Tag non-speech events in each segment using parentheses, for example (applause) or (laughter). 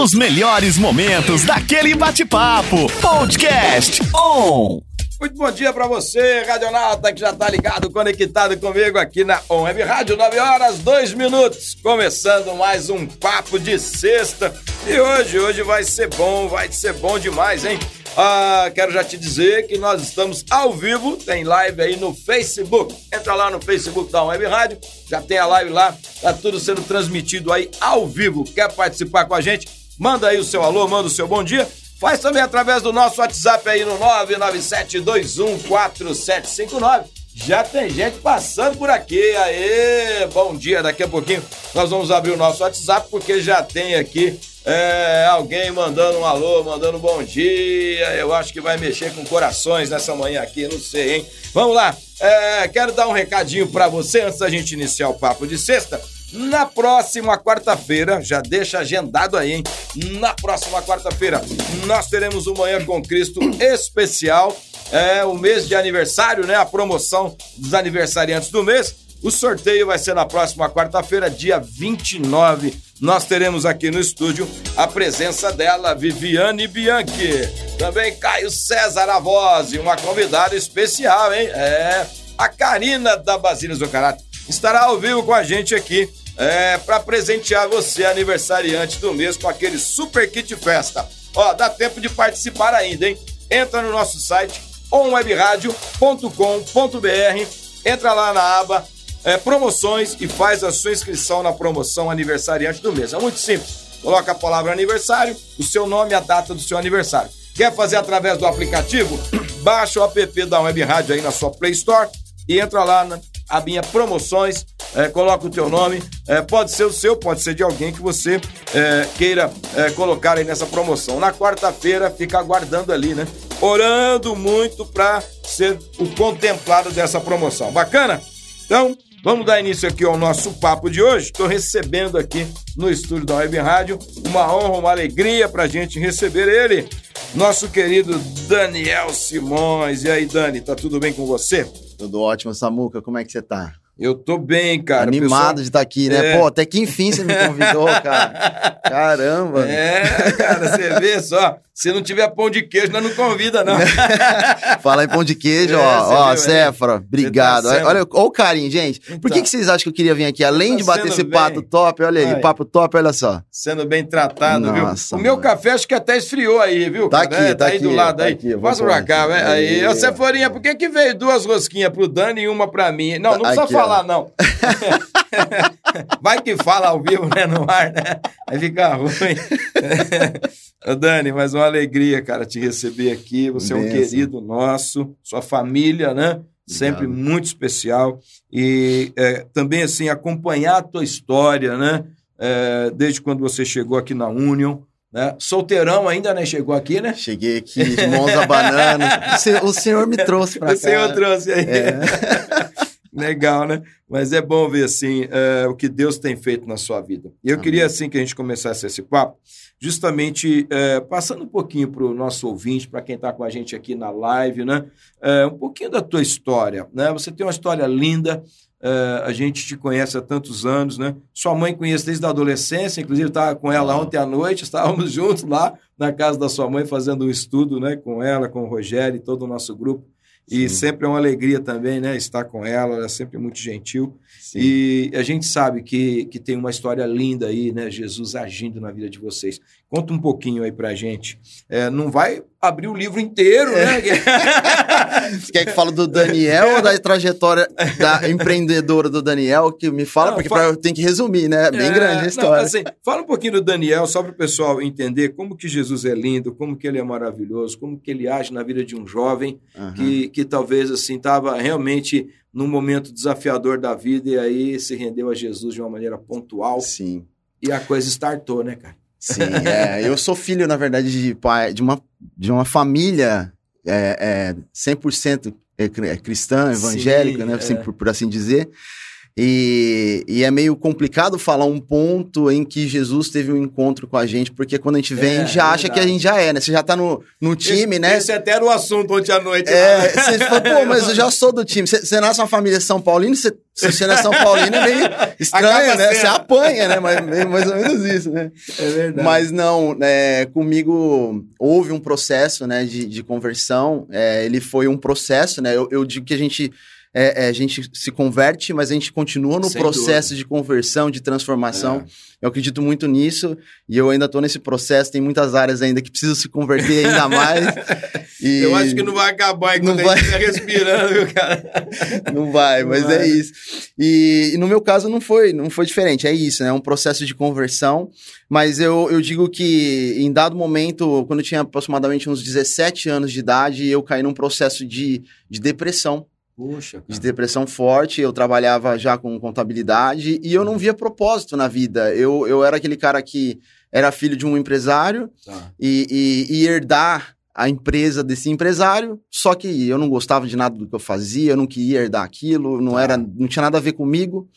Os melhores momentos daquele bate-papo. Podcast On. Muito bom dia pra você, Radionauta, que já tá ligado, conectado comigo aqui na On Web Rádio, 9 horas, 2 minutos. Começando mais um papo de sexta. E hoje, hoje vai ser bom, vai ser bom demais, hein? Ah, quero já te dizer que nós estamos ao vivo, tem live aí no Facebook. Entra lá no Facebook da Web Rádio, já tem a live lá, tá tudo sendo transmitido aí ao vivo. Quer participar com a gente? Manda aí o seu alô, manda o seu bom dia. Faz também através do nosso WhatsApp aí no 997214759. Já tem gente passando por aqui. Aê, bom dia. Daqui a pouquinho nós vamos abrir o nosso WhatsApp porque já tem aqui é, alguém mandando um alô, mandando um bom dia. Eu acho que vai mexer com corações nessa manhã aqui, não sei, hein? Vamos lá. É, quero dar um recadinho para você antes da gente iniciar o papo de sexta. Na próxima quarta-feira, já deixa agendado aí, hein? Na próxima quarta-feira, nós teremos o Manhã com Cristo especial. É o mês de aniversário, né? A promoção dos aniversariantes do mês. O sorteio vai ser na próxima quarta-feira, dia 29. Nós teremos aqui no estúdio a presença dela, Viviane Bianchi. Também Caio César Avose, uma convidada especial, hein? É, a Karina da Basília Zocarate estará ao vivo com a gente aqui é, para presentear você, aniversariante do mês, com aquele super kit festa. Ó, dá tempo de participar ainda, hein? Entra no nosso site onwebradio.com.br, entra lá na aba é, promoções e faz a sua inscrição na promoção aniversariante do mês. É muito simples. Coloca a palavra aniversário, o seu nome e a data do seu aniversário. Quer fazer através do aplicativo? (clears throat) Baixa o app da Web Rádio aí na sua Play Store e entra lá na abinha promoções, é, coloca o teu nome, é, pode ser o seu, pode ser de alguém que você é, queira é, colocar aí nessa promoção. Na quarta-feira, fica aguardando ali, né? Orando muito para ser o contemplado dessa promoção. Bacana? Então, vamos dar início aqui ao nosso papo de hoje. Estou recebendo aqui no estúdio da Web Rádio uma honra, uma alegria para a gente receber ele, nosso querido Daniel Simões. E aí, Dani, tá tudo bem com você? Tudo ótimo, Samuca. Como é que você tá? Eu tô bem, cara. Animado Pessoal... de estar aqui, né? É. Pô, até que enfim você me convidou, cara. (laughs) Caramba. É, cara, você vê só. Se não tiver pão de queijo, nós não convida, não. (laughs) Fala em pão de queijo, É, ó. Ó, viu, né? Céfora, obrigado. Tá sendo- Olha, olha o carinho, gente. Por Então. que, que vocês acham que eu queria vir aqui? Além tá de bater esse bem. papo top, olha aí, Ai. papo top, olha só. Sendo bem tratado, Nossa, viu? O meu mano. café acho que até esfriou aí, viu? Tá aqui, É, tá aí aqui, do lado tá aí. aqui, Passa pra cá, aqui. vai. Aí, Aí. ô Ceforinha, por que que veio duas rosquinhas pro Dani e uma pra mim? Não, não Tá precisa ó. Falar, não. (laughs) Vai que fala ao vivo, né, no ar, né? Aí fica ruim. Dani, mas uma alegria, cara, te receber aqui. Você é um querido nosso, sua família, né? Sempre muito especial. E é, também, assim, acompanhar a tua história, né? É, desde quando você chegou aqui na Union, né? Solteirão ainda, né? Chegou aqui, né? Cheguei aqui de mãos abanando. (laughs) O senhor, o senhor me trouxe pra cá. O senhor trouxe aí. É. (laughs) Legal, né? Mas é bom ver, assim, é, o que Deus tem feito na sua vida. E eu Amém. queria, assim, que a gente começasse esse papo, justamente é, passando um pouquinho para o nosso ouvinte, para quem está com a gente aqui na live, né? É, um pouquinho da tua história, né? Você tem uma história linda, a gente te conhece há tantos anos, né? Sua mãe conhece desde a adolescência, inclusive estava com ela ontem à noite, estávamos (laughs) juntos lá na casa da sua mãe fazendo um estudo, né? Com ela, com o Rogério e todo o nosso grupo. E Sim. sempre é uma alegria também, né? Estar com ela, ela é sempre muito gentil. Sim. E a gente sabe que, que tem uma história linda aí, né? Jesus agindo na vida de vocês. Conta um pouquinho aí pra gente. É, não vai abrir o livro inteiro, né? (laughs) Você quer que fale do Daniel ou da trajetória da empreendedora do Daniel? Que me fala, Não, porque fala- pra, eu tenho que resumir, né? É bem É, grande a não, história. assim, fala um pouquinho do Daniel, só para o pessoal entender como que Jesus é lindo, como que ele é maravilhoso, como que ele age na vida de um jovem Aham. que, que talvez assim estava realmente num momento desafiador da vida e aí se rendeu a Jesus de uma maneira pontual Sim. e a coisa startou, né, cara? Sim, é, eu sou filho, na verdade, de pai, de uma, de uma família é, é, 100% é, é cristã, evangélica, Sim, né, assim, é. por, por assim dizer. E, e é meio complicado falar um ponto em que Jesus teve um encontro com a gente, porque quando a gente vem, É, a gente já é acha que a gente já é, né? Você já tá no, no time, esse, né? Esse até era o assunto ontem à noite. É, lá. você fala, pô, mas eu já sou do time. Você, você nasce numa família São Paulino, você, se você não é São Paulino, é meio (laughs) estranho, Acaba né? sendo. Você apanha, né? Mas, meio- mais ou menos isso, né? É verdade. Mas não, é, comigo houve um processo né, de, de conversão. é, ele foi um processo, né? Eu, eu digo que a gente, é, é, a gente se converte, mas a gente continua no Sem processo de conversão, de transformação. Eu acredito muito nisso e eu ainda estou nesse processo. Tem muitas áreas ainda que precisam se converter ainda mais. (laughs) E- Eu acho que não vai acabar enquanto Não a gente estiver respirando, viu, cara? (laughs) Não vai, Não mas vai. é isso. E, e no meu caso não foi, não foi diferente, é isso, né? É um processo de conversão. Mas eu, eu digo que em dado momento, quando eu tinha aproximadamente uns 17 anos de idade, eu caí num processo de, de depressão, Poxa, de depressão forte. Eu trabalhava já com contabilidade e eu não via propósito na vida. Eu, eu era aquele cara que era filho de um empresário Tá. e, e- e herdar a empresa desse empresário, só que eu não gostava de nada do que eu fazia, eu não queria herdar aquilo, não Tá. era, não tinha nada a ver comigo.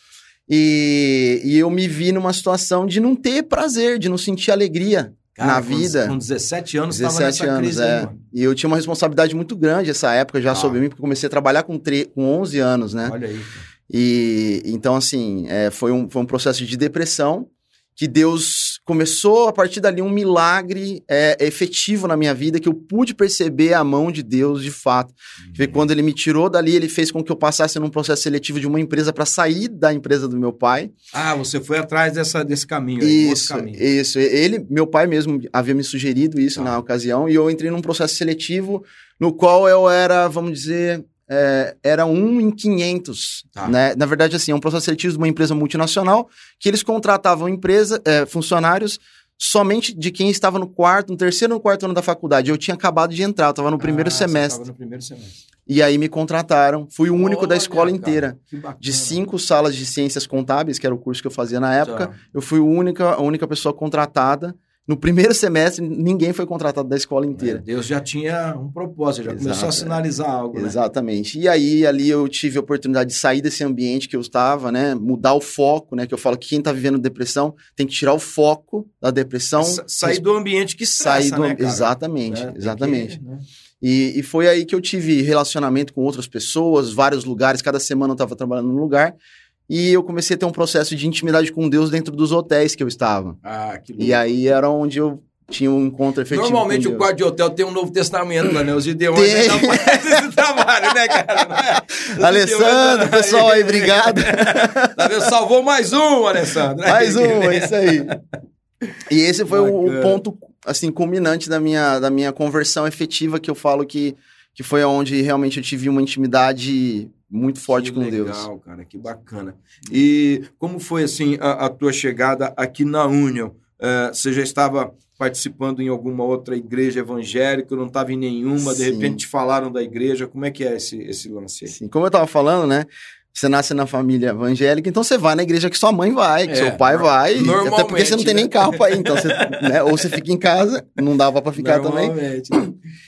E, e eu me vi numa situação de não ter prazer, de não sentir alegria Cara, na com- vida. Com 17 anos, 17 tava nessa anos, crise é. aí. E eu tinha uma responsabilidade muito grande essa época já Ah. sobre mim, porque comecei a trabalhar com, tre- com 11 anos, né? Olha aí. cara. E então, assim, é, foi, um, foi um processo de depressão que Deus começou a partir dali um milagre é, efetivo na minha vida, que eu pude perceber a mão de Deus de fato. Que quando ele me tirou dali, ele fez com que eu passasse num processo seletivo de uma empresa para sair da empresa do meu pai. Ah, você foi atrás dessa, desse caminho aí, Isso, caminho. isso. Ele, meu pai mesmo havia me sugerido isso Tá. na ocasião, e eu entrei num processo seletivo no qual eu era, vamos dizer, é, era um em 500, Tá. né? Na verdade, assim, é um processo seletivo de uma empresa multinacional que eles contratavam empresa, é, funcionários somente de quem estava no quarto, no terceiro ou no quarto ano da faculdade. Eu tinha acabado de entrar, eu estava no primeiro Ah, você semestre. no primeiro semestre. E aí me contrataram. Fui o único da escola cara, inteira. De cinco salas de ciências contábeis, que era o curso que eu fazia na época, Tá. eu fui a única, a única pessoa contratada. No primeiro semestre, ninguém foi contratado da escola inteira. Deus já tinha um propósito, já começou a Exato, é. sinalizar algo, né? Exatamente. E aí, ali eu tive a oportunidade de sair desse ambiente que eu estava, né? Mudar o foco, né? Que eu falo que quem tá vivendo depressão tem que tirar o foco da depressão. Sa- sair do ambiente que estressa, sair do né, cara? Exatamente, É, tem que- exatamente. né? E, e foi aí que eu tive relacionamento com outras pessoas, vários lugares, cada semana eu estava trabalhando num lugar. E eu comecei a ter um processo de intimidade com Deus dentro dos hotéis que eu estava. Ah, que E aí era onde eu tinha um encontro efetivo. Normalmente o quarto de hotel tem um Novo Testamento né? Os Gideões Tem. ainda fazem esse (laughs) trabalho, né, cara? Não é? Alessandro, Gideões- pessoal aí, obrigado. (laughs) Tá vendo? Salvou mais um, Alessandro. (laughs) Mais um, é isso aí. E esse foi o, o Bacana. ponto, assim, culminante da minha, da minha conversão efetiva, que eu falo que, que foi onde realmente eu tive uma intimidade muito forte que com legal, Deus. cara, que bacana. E como foi, assim, a, a tua chegada aqui na Union? Eh, você já estava participando em alguma outra igreja evangélica, não estava em nenhuma, de Sim. repente te falaram da igreja, como é que é esse, esse lance aí? Assim, como eu tava falando, né? Você nasce na família evangélica, então você vai na igreja que sua mãe vai, que É, seu pai vai. Até porque você não tem né? nem carro pra ir, então você, né? Ou você fica em casa, não dava pra ficar também.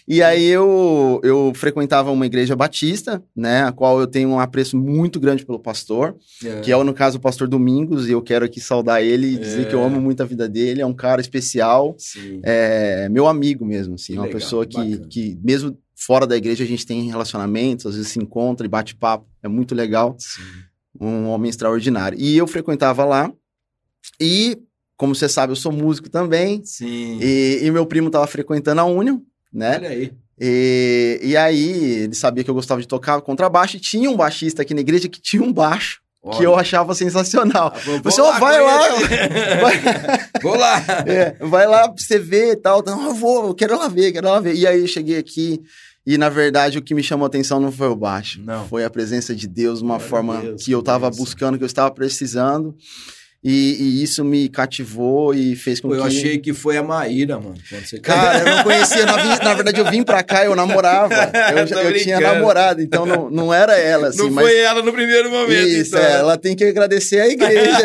E aí eu, eu frequentava uma igreja batista, né? A qual eu tenho um apreço muito grande pelo pastor, É. que é, no caso, o pastor Domingos, e eu quero aqui saudar ele e dizer É. que eu amo muito a vida dele, é um cara especial, é meu amigo mesmo, assim, Que uma legal, pessoa que, bacana. que, mesmo fora da igreja, a gente tem relacionamentos, às vezes se encontra e bate papo, é muito legal Sim. um homem extraordinário. E eu frequentava lá, e, como você sabe, eu sou músico também, Sim. e, e meu primo estava frequentando a Union, né? Olha aí. E, e aí, ele sabia que eu gostava de tocar contrabaixo, e tinha um baixista aqui na igreja que tinha um baixo, que eu achava sensacional. Vou Você, vai lá. (laughs) Vou lá. (laughs) É, vai lá pra você ver e tal. Não, eu vou, eu quero lá ver, quero lá ver. E aí eu cheguei aqui, e na verdade o que me chamou a atenção não foi o baixo. Não. Foi a presença de Deus, de uma Glória forma Deus, que eu tava bênção. buscando, que eu estava precisando. E, e isso me cativou e fez com Pô, eu que... achei que foi a Maíra, mano. você- Cara, eu não conhecia, na, na verdade eu vim pra cá, eu namorava, (laughs) eu, já- eu tinha namorado, então não, não era ela, assim, não mas... foi ela no primeiro momento, Isso, então. é, ela tem que agradecer a igreja. (laughs)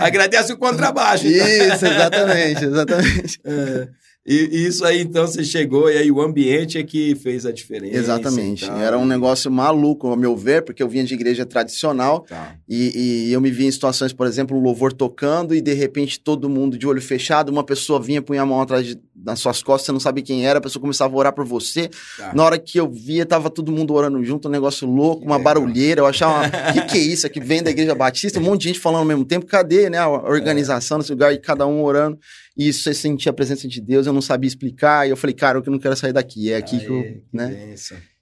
Agradece o contrabaixo. então. Isso, exatamente, exatamente. É. E, e isso aí, então, você chegou e aí o ambiente é que fez a diferença. Exatamente. Era um negócio maluco, ao meu ver, porque eu vinha de igreja tradicional Tá. e, e eu me via em situações, por exemplo, o louvor tocando e de repente todo mundo de olho fechado, uma pessoa vinha, punha a mão atrás de- das suas costas, você não sabe quem era, a pessoa começava a orar por você. Tá. Na hora que eu via, tava todo mundo orando junto, um negócio louco, Que uma legal. barulheira. Eu achava, o que, que é isso aqui? Vem da Igreja Batista, um monte de gente falando ao mesmo tempo. Cadê, né? A organização nesse lugar e cada um orando. E isso você sentia a presença de Deus, eu não sabia explicar. E eu falei, cara, eu que não quero sair daqui. É aqui que eu. Aê, que Né?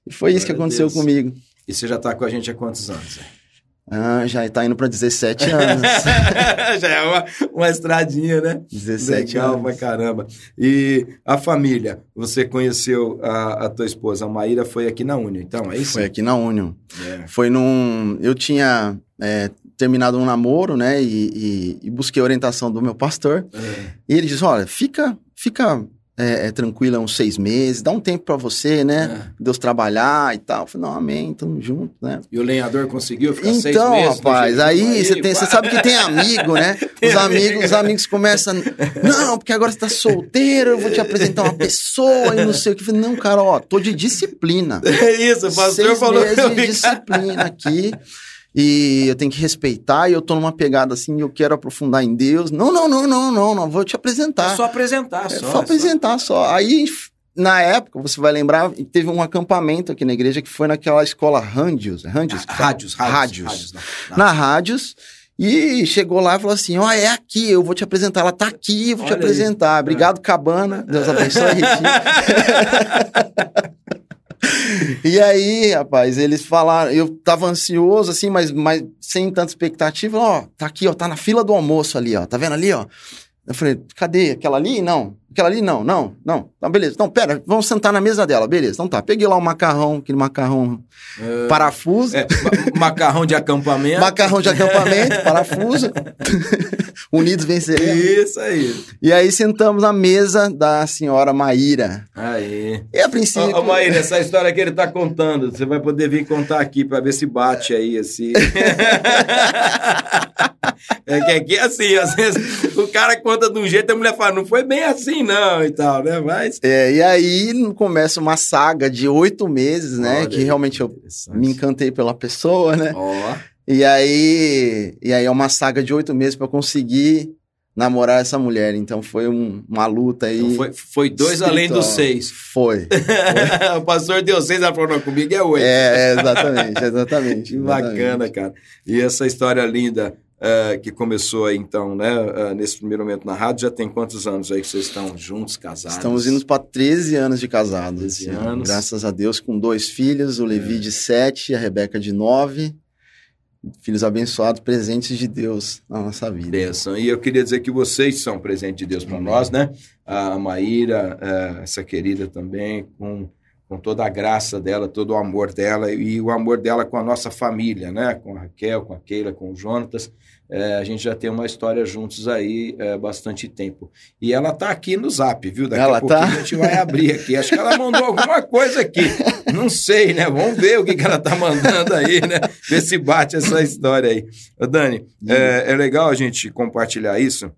E foi isso que Glória aconteceu comigo. E você já tá com a gente há quantos anos? Ah, já tá indo pra 17 anos. (laughs) já é uma, uma estradinha, né? 17 Legal anos. pra caramba. E a família, você conheceu a, a tua esposa, a Maíra, foi aqui na União, então, é isso? Foi aqui na Union. É. Foi num. Eu tinha é, terminado um namoro, né? E, e- e busquei a orientação do meu pastor. É. E ele disse: olha, fica, fica é, é, tranquila uns seis meses, dá um tempo pra você, né? É. Deus trabalhar e tal. Eu falei, não, amém, tamo junto, né? E o lenhador conseguiu ficar seis Então, meses? no rapaz, aí você tem, você sabe que tem amigo, né? (laughs) Os amigos, os amigos começam, não, porque agora você tá solteiro, eu vou te apresentar uma pessoa e não sei o que. Eu falei, não, cara, ó, tô de disciplina. (laughs) É isso, o pastor Seis falou meses de disciplina aqui. E eu tenho que respeitar, e eu tô numa pegada assim, eu quero aprofundar em Deus. Não, não, não, não, não, não, vou te apresentar. É só apresentar, É só. só apresentar só. Aí, na época, você vai lembrar, teve um acampamento aqui na igreja que foi naquela escola Randios. Randios? que fala? Rádios, rádios. Rádios. rádios. Na Rádios. E chegou lá e falou assim: Ó, é aqui, eu vou te apresentar. Ela tá aqui, eu vou te Olha aí. apresentar. Obrigado, Cabana. Deus abençoe, Ritinho. (laughs) (laughs) E aí, rapaz, eles falaram, eu tava ansioso, assim, mas, mas sem tanta expectativa. Ó, tá aqui, ó, tá na fila do almoço ali, ó. Tá vendo ali, ó? Eu falei, cadê? Aquela ali? Não. Aquela ali? Não, não, não. Então, beleza. Então, pera, vamos sentar na mesa dela. Beleza. Então tá. Peguei lá o macarrão, aquele macarrão É, parafuso. é, ma- macarrão de acampamento. Macarrão de acampamento, (laughs) parafuso. (laughs) Unidos venceremos. Isso aí. E aí sentamos na mesa da senhora Maíra. Aí. E a princípio. Ô, ô Maíra, essa história que ele tá contando, você vai poder vir contar aqui pra ver se bate aí, assim. (laughs) é que aqui, assim, às vezes o cara conta de um jeito, a mulher fala, não foi bem assim, não, e tal, né? Mas. É, e aí começa uma saga de oito meses, né? Olha que realmente eu me encantei pela pessoa, né? Ó, E aí, e aí é uma saga de oito meses pra eu conseguir namorar essa mulher. Então foi um- uma luta aí. então foi, foi dois além dos seis. Foi. (laughs) o pastor deu seis, ela falou, não, comigo é oito. É, é, exatamente, exatamente. (laughs) Que bacana, cara. E essa história linda eh, que começou aí, então, né, eh, nesse primeiro momento na rádio, já tem quantos anos aí que vocês estão juntos, casados? Estamos indo para 13 anos de casados. 13 esse ano. anos. Graças a Deus, com dois filhos, o Levi É. de 7 e a Rebeca de 9. Filhos abençoados, presentes de Deus na nossa vida. Bênção. E eu queria dizer que vocês são presente de Deus para nós, né? A Maíra, eh, essa querida também, com, com toda a graça dela, todo o amor dela e o amor dela com a nossa família, né? Com a Raquel, com a Keila, com o Jonatas. Eh, a gente já tem uma história juntos aí há bastante tempo. E ela tá aqui no zap, viu? Daqui Ela a pouquinho tá? a gente vai abrir aqui. Acho que ela mandou alguma coisa aqui. Não sei, né? Vamos ver o que, que ela tá mandando aí, né? Ver se bate essa história aí. Ô, Dani, é, é legal a gente compartilhar isso,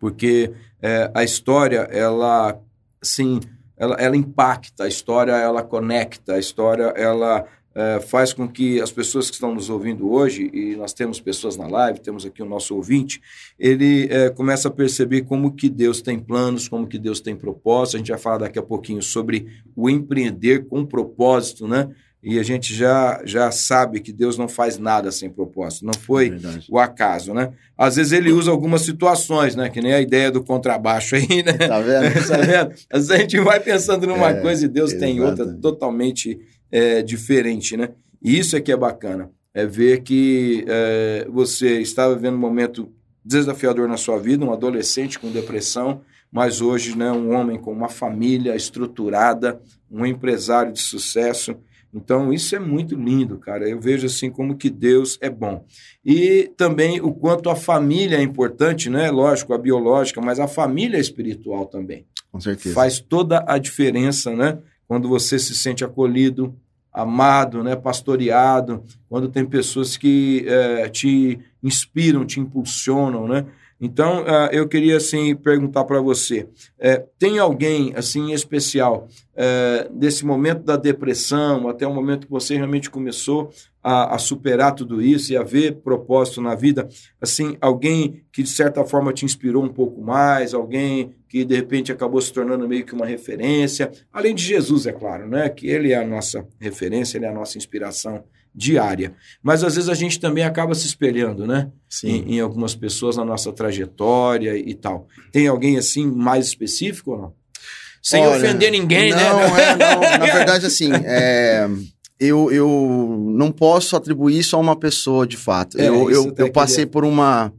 porque é, a história, ela, assim, ela, ela impacta, a história, ela conecta, a história, ela é, faz com que as pessoas que estão nos ouvindo hoje, e nós temos pessoas na live, temos aqui o nosso ouvinte, ele é, começa a perceber como que Deus tem planos, como que Deus tem propósito. A gente vai falar daqui a pouquinho sobre o empreender com propósito, né? E a gente já, já sabe que Deus não faz nada sem propósito. Não foi Verdade. o acaso, né? Às vezes ele usa algumas situações, né? Que nem a ideia do contrabaixo aí, né? Tá vendo? (laughs) Tá vendo? Às vezes a gente vai pensando numa É, coisa e Deus tem outra exatamente. totalmente é, diferente, né? E isso é que é bacana. É ver que é, você está vivendo um momento desafiador na sua vida, um adolescente com depressão, mas hoje, né, um homem com uma família estruturada, um empresário de sucesso. Então, isso é muito lindo, cara. Eu vejo assim como que Deus é bom. E também o quanto a família é importante, né? Lógico, a biológica, mas a família espiritual também. Com certeza. Faz toda a diferença, né? Quando você se sente acolhido, amado, né? pastoreado, quando tem pessoas que eh, te inspiram, te impulsionam, né? Então, uh, eu queria assim perguntar para você: é, tem alguém assim especial é, desse momento da depressão até o momento que você realmente começou a, a, superar tudo isso e a ver propósito na vida? Assim, alguém que de certa forma te inspirou um pouco mais, alguém que de repente acabou se tornando meio que uma referência, além de Jesus, é claro, né? Que ele é a nossa referência, ele é a nossa inspiração diária. Mas às vezes a gente também acaba se espelhando, né? Em, em, algumas pessoas na nossa trajetória e tal. Tem alguém assim mais específico ou não? Sem Olha, ofender ninguém, não, né? Não, é, não. (laughs) Na verdade, assim, é, eu, eu não posso atribuir isso a uma pessoa de fato. É, eu, eu, eu passei por uma.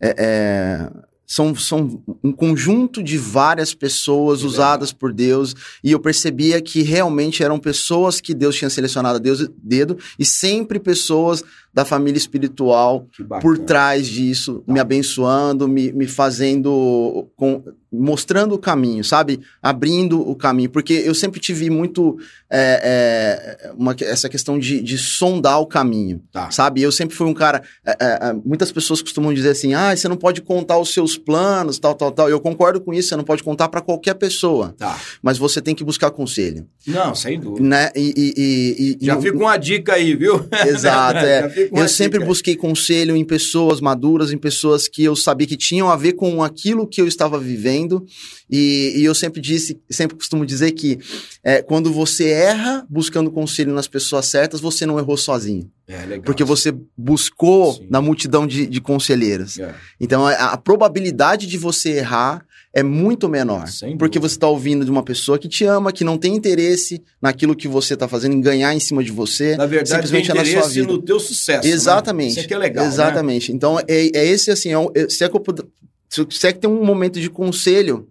É, é, são, são um conjunto de várias pessoas usadas por Deus e eu percebia que realmente eram pessoas que Deus tinha selecionado a Deus dedo e sempre pessoas da família espiritual por trás disso, tá. me abençoando, me, me fazendo, com, mostrando o caminho, sabe? Abrindo o caminho. Porque eu sempre tive muito é, é, uma, essa questão de, de sondar o caminho, tá. sabe? Eu sempre fui um cara. É, é, é, muitas pessoas costumam dizer assim: ah, você não pode contar os seus planos, tal, tal, tal. Eu concordo com isso, você não pode contar para qualquer pessoa. Tá. Mas você tem que buscar conselho. Não, sem dúvida. Né? E, e, e, Já fica uma dica aí, viu? (laughs) Exato. (laughs) é eu sempre dica. busquei conselho em pessoas maduras, em pessoas que eu sabia que tinham a ver com aquilo que eu estava vivendo. E, e eu sempre disse, sempre costumo dizer que é, quando você erra buscando conselho nas pessoas certas, você não errou sozinho. É, legal. Porque você buscou Sim. na multidão de, de conselheiras. É. Então, a, a probabilidade de você errar é muito menor. Porque você está ouvindo de uma pessoa que te ama, que não tem interesse naquilo que você está fazendo, em ganhar em cima de você. Na verdade, simplesmente tem interesse é na sua vida. no teu sucesso. Né? Exatamente. Né? Isso aqui é legal. Né? Exatamente. Né? Então, é, é esse assim, é, se, é que eu, se é que tem um momento de conselho,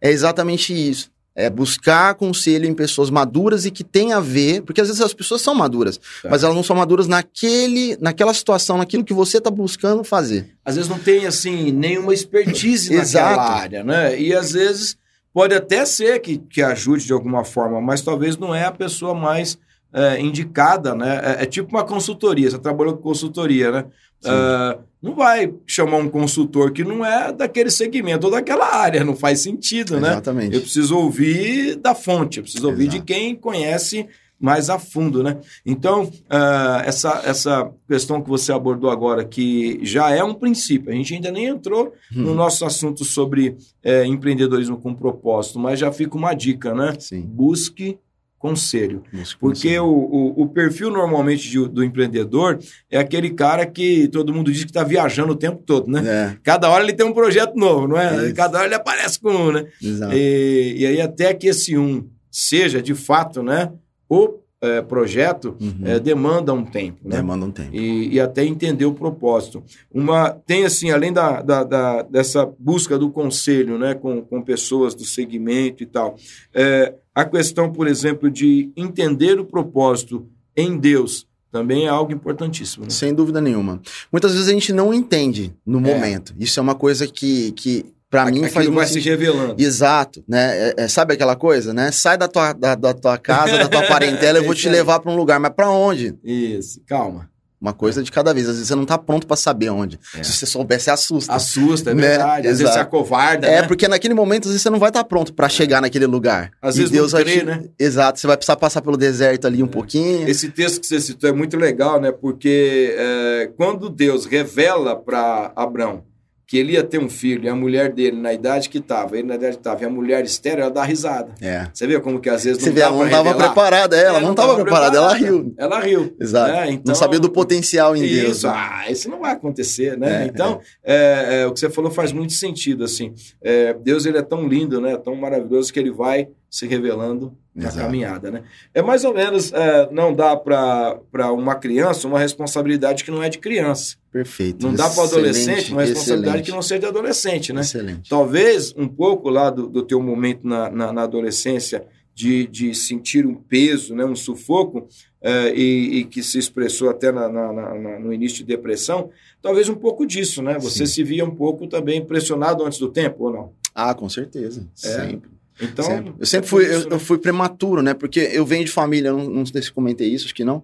é exatamente isso. É buscar conselho em pessoas maduras e que tem a ver, porque às vezes as pessoas são maduras, tá. mas elas não são maduras naquele, naquela situação, naquilo que você está buscando fazer. Às vezes não tem assim nenhuma expertise naquela área, né? E às vezes pode até ser que, que ajude de alguma forma, mas talvez não é a pessoa mais é, indicada, né? É, é, tipo uma consultoria, você trabalhou com consultoria, né? Uh, não vai chamar um consultor que não é daquele segmento ou daquela área, não faz sentido, né? Exatamente. Eu preciso ouvir da fonte, eu preciso ouvir Exato. de quem conhece mais a fundo, né? Então, uh, essa, essa questão que você abordou agora, que já é um princípio, a gente ainda nem entrou hum. no nosso assunto sobre é, empreendedorismo com propósito, mas já fica uma dica, né? Sim. Busque conselho. Isso, Porque o, o, o, perfil normalmente de, do empreendedor é aquele cara que todo mundo diz que está viajando o tempo todo, né? É. Cada hora ele tem um projeto novo, não é? Isso. Cada hora ele aparece com um, né? Exato. E, e aí até que esse um seja, de fato, né? O é, projeto uhum. é, demanda um tempo. Né? Demanda um tempo. E, e, até entender o propósito. Uma, tem, assim, além da, da, da, dessa busca do conselho né, com, com pessoas do segmento e tal, é, a questão, por exemplo, de entender o propósito em Deus também é algo importantíssimo. Né? Sem dúvida nenhuma. Muitas vezes a gente não entende no é. momento. Isso é uma coisa que, que Pra mim faz vai se revelando. Exato, né? É, é, sabe aquela coisa, né? Sai da tua, da, da tua casa, da tua (laughs) parentela, eu vou te levar para um lugar, mas para onde? Isso, calma. Uma coisa de cada vez. Às vezes você não tá pronto para saber onde. É. Se você souber, você assusta. Assusta, é né? verdade. Às Exato. vezes você acovarda. É, né? porque naquele momento, às vezes você não vai estar tá pronto para chegar naquele lugar. Às e vezes Deus não crê, te... né? Exato. Você vai precisar passar pelo deserto ali um é. pouquinho. Esse texto que você citou é muito legal, né? Porque é, quando Deus revela para Abraão que ele ia ter um filho e a mulher dele, na idade que estava, ele na idade que estava, e a mulher estéreo, ela dá risada. É. Você vê como que às vezes não Você vê, ela não estava preparada, ela, não estava preparada, ela riu. Ela riu. Exato. Né? Então, não sabia do potencial em isso, Deus. Isso, ah, isso não vai acontecer, né? É, então, é. É, o que você falou faz muito sentido, assim. É, Deus, ele é tão lindo, né? Tão maravilhoso que ele vai se revelando na Exato. caminhada, né? É mais ou menos, é, não dá para uma criança uma responsabilidade que não é de criança. Perfeito. Não dá para o adolescente uma responsabilidade excelente. que não seja de adolescente, né? Excelente. Talvez um pouco lá do, do teu momento na, na, na adolescência de, de sentir um peso, né, um sufoco, é, e, e, que se expressou até na, na, na, no início de depressão, talvez um pouco disso, né? Você Sim. se via um pouco também pressionado antes do tempo, ou não? Ah, com certeza. É. Sempre. Então, sempre. eu sempre fui, eu, eu, fui prematuro, né? Porque eu venho de família, não, não sei se comentei isso, acho que não.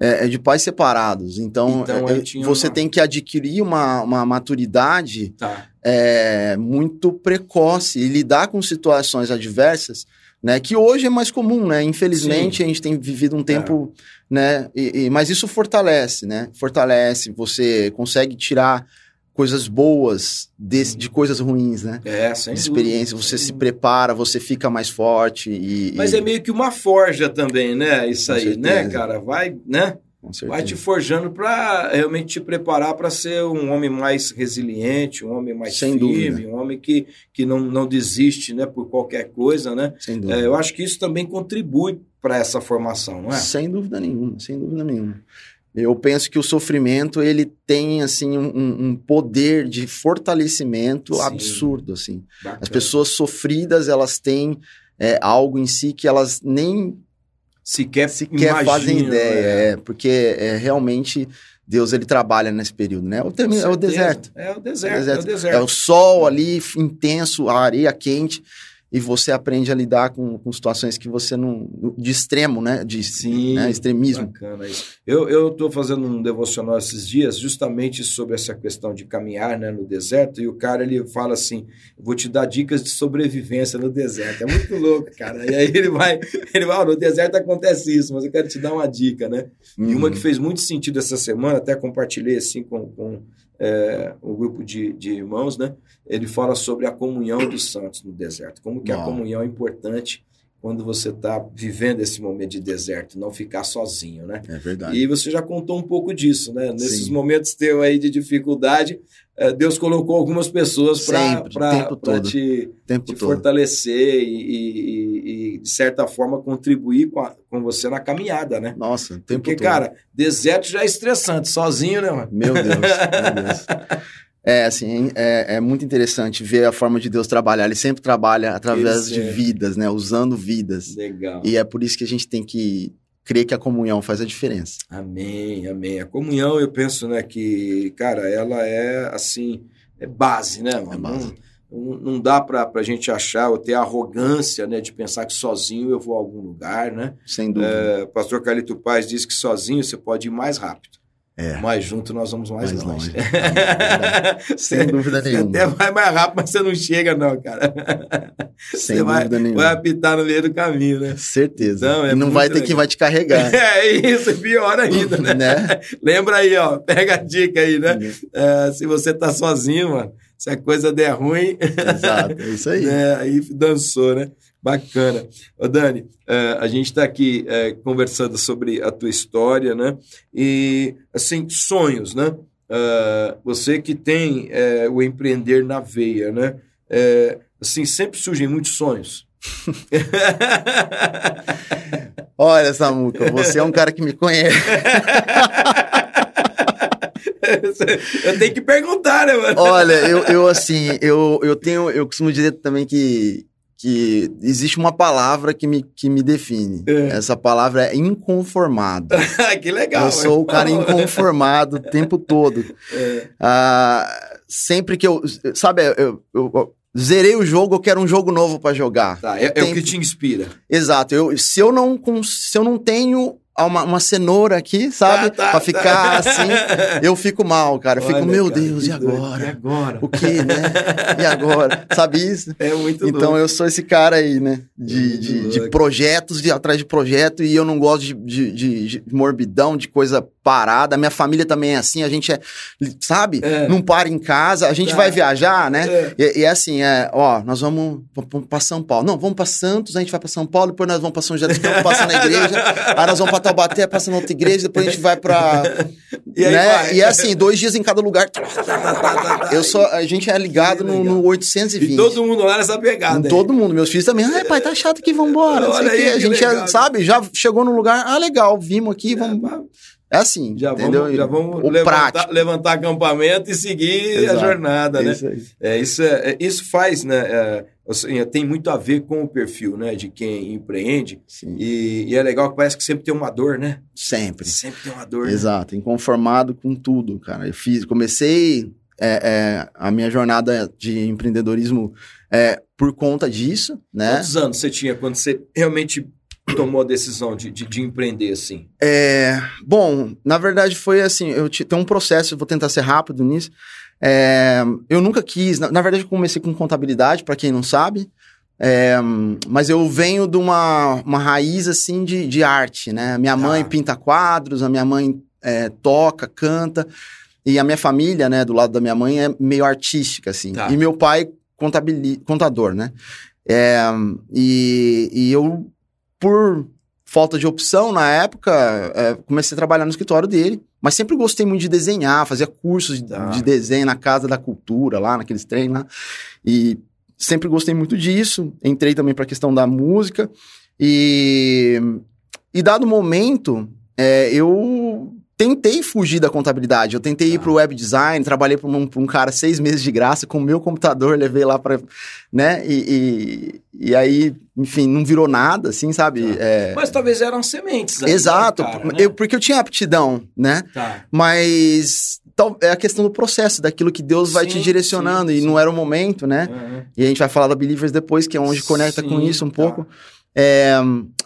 é, é de pais separados. Então, Então, é, tinha você uma- tem que adquirir uma, uma maturidade Tá. é, muito precoce e lidar com situações adversas, né? Que hoje é mais comum, né? Infelizmente, a gente tem vivido um tempo, né? e- e- mas isso fortalece, né? Fortalece, você consegue tirar coisas boas desse- de coisas ruins, né? É, sem de dúvida, experiência, sem você se dúvida. prepara, você fica mais forte e... Mas e- é meio que uma forja também, né? Isso Com aí, né, certeza. cara? Vai, né? Vai te forjando para realmente te preparar para ser um homem mais resiliente, um homem mais Sem firme, dúvida. um homem que, que não, não desiste, né, por qualquer coisa, né? Sem dúvida. É, eu acho que isso também contribui para essa formação, não é? Sem dúvida nenhuma, sem dúvida nenhuma. Eu penso que o sofrimento, ele tem, assim, um, um- poder de fortalecimento Sim. absurdo, assim. Bacana. As pessoas sofridas, elas têm é, algo em si que elas nem sequer, sequer fazem ideia, né? é, porque é, realmente Deus, ele trabalha nesse período, né? O, termi- Com é o deserto. É o deserto, É é o deserto. o deserto. É o sol ali intenso, a areia quente, e você aprende a lidar com, com situações que você não. de extremo, né? De Sim, né? extremismo. Bacana isso. Eu eu estou fazendo um devocional esses dias justamente sobre essa questão de caminhar né, no deserto e o cara ele fala assim, vou te dar dicas de sobrevivência no deserto. É muito (laughs) louco, cara. E aí ele vai, ele vai, "Ó, no deserto acontece isso, mas eu quero te dar uma dica, né? E uma Uhum. que fez muito sentido essa semana, até compartilhei assim com, com é, um grupo de, de irmãos, né? Ele fala sobre a comunhão dos santos no deserto. Como que a Uau. comunhão é importante quando você está vivendo esse momento de deserto, não ficar sozinho, né? É verdade. E você já contou um pouco disso, né? Nesses Sim. momentos teu aí de dificuldade, eh, Deus colocou algumas pessoas para te, te fortalecer e, e- e, de certa forma, contribuir com, a- com você na caminhada, né? Nossa, tempo Porque, todo. cara, deserto já é estressante, sozinho, né, mano? Meu Deus, meu (laughs) Deus. É, assim, é, é muito interessante ver a forma de Deus trabalhar. Ele sempre trabalha através Isso de é. vidas, né? Usando vidas. Legal. E é por isso que a gente tem que crer que a comunhão faz a diferença. Amém, amém. A comunhão, eu penso, né, que, cara, ela é, assim, é base, né, mano? É base. Não, não dá pra, pra gente achar ou ter arrogância, né, de pensar que sozinho eu vou a algum lugar, né? Sem dúvida. É, o pastor Carlito Paz diz que sozinho você pode ir mais rápido, É. mas junto nós vamos mais, Mais longe. longe. (laughs) Sem dúvida Você nenhuma. até vai mais rápido, mas você não chega, não, cara. Sem você vai, dúvida nenhuma. vai apitar no meio do caminho, né? Certeza. Então, é e não vai ter legal. quem vai te carregar. (laughs) É isso, pior ainda, né? né? (laughs) Lembra aí, ó. Pega a dica aí, né? É, se você tá sozinho, mano, se a coisa der ruim, Exato, é isso aí. né, aí dançou, né? Bacana. Ô, Dani, é, a gente está aqui é, conversando sobre a tua história, né? E, assim, sonhos, né? É, você que tem o empreender na veia, né? Assim, sempre surgem muitos sonhos. (laughs) Olha, Samuca, você é um cara que me conhece. (laughs) Eu tenho que perguntar, né, mano? Olha, eu, eu assim, eu, eu tenho, eu costumo dizer também que, que existe uma palavra que me, que me define. É. Essa palavra é inconformado. (laughs) que legal. eu sou o cara inconformado o tempo todo. É. Ah, sempre que eu, sabe, eu, eu- eu zerei o jogo, eu quero um jogo novo pra jogar. Tá, é, é o que te inspira. Exato. Eu, se, eu não, se eu não tenho uma, uma cenoura aqui, sabe? Tá, tá, pra ficar tá. assim, eu fico mal, cara. Eu fico, Olha, meu cara, Deus, e agora? E agora? O que, né? E agora? Sabe isso? É muito Então louco. eu sou esse cara aí, né? De, Muito de, de projetos, de atrás de projeto, e eu não gosto de, de, de- de morbidão, de coisa parada. A minha família também é assim, a gente é, sabe? É. Não para em casa, a gente Tá. vai viajar, né? É. E, e é assim, é, ó, nós vamos, vamos para São Paulo. Não, vamos para Santos, a gente vai para São Paulo, depois nós vamos para São José dos Campos, passa na igreja, (laughs) aí nós vamos para Taubaté, passa na outra igreja, depois a gente vai para E aí né? vai. E é assim, dois dias em cada lugar. Eu sou, a gente é ligado no, no 820. E todo mundo lá nessa pegada. Aí. todo mundo. Meus filhos também. Ai, pai, tá chato aqui, vambora. Não sei Olha o quê. aí, A que gente, é, sabe, já chegou no lugar. Ah, legal, vimos aqui, vamos. É assim, Já entendeu? vamos, já vamos o levantar, prático. levantar acampamento e seguir Exato. a jornada, né? Isso aí. É, isso, é, é- isso faz, né? é, assim, tem muito a ver com o perfil, né? De quem empreende. E, e é legal que parece que sempre tem uma dor, né? sempre. Sempre tem uma dor. né? Exato, inconformado com tudo, cara. Eu fiz, comecei é, é, a minha jornada de empreendedorismo é, por conta disso, né? Quantos anos você tinha quando você realmente tomou a decisão de, de, de empreender assim? É, bom, na verdade foi assim, eu te, tem um processo, vou tentar ser rápido nisso. É, eu nunca quis, na, na, verdade eu comecei com contabilidade, para quem não sabe, é, mas eu venho de uma, uma raiz assim de, de arte, né? Minha mãe ah. pinta quadros, a minha mãe é, toca, canta, e a minha família, né, do lado da minha mãe é meio artística, assim. Tá. E meu pai contador, né? É, e, e eu, por falta de opção na época, é, comecei a trabalhar no escritório dele, mas sempre gostei muito de desenhar, fazia cursos tá. de desenho na Casa da Cultura, lá naqueles treinos lá, e sempre gostei muito disso. Entrei também para a questão da música, e, e dado momento, é, eu tentei fugir da contabilidade. Eu tentei ah. ir pro web design, trabalhei para um, um, cara seis meses de graça com o meu computador, (laughs) levei lá para, né? E, e, e, aí, enfim, não virou nada, assim, sabe? Tá. É... Mas talvez eram sementes. Aí, Exato, cara, né? eu, porque eu tinha aptidão, né? Tá. Mas é a questão do processo, daquilo que Deus sim, vai te direcionando sim, e sim. não era o momento, né? Uhum. E a gente vai falar da Believers depois, que é onde conecta com isso um tá. pouco. É,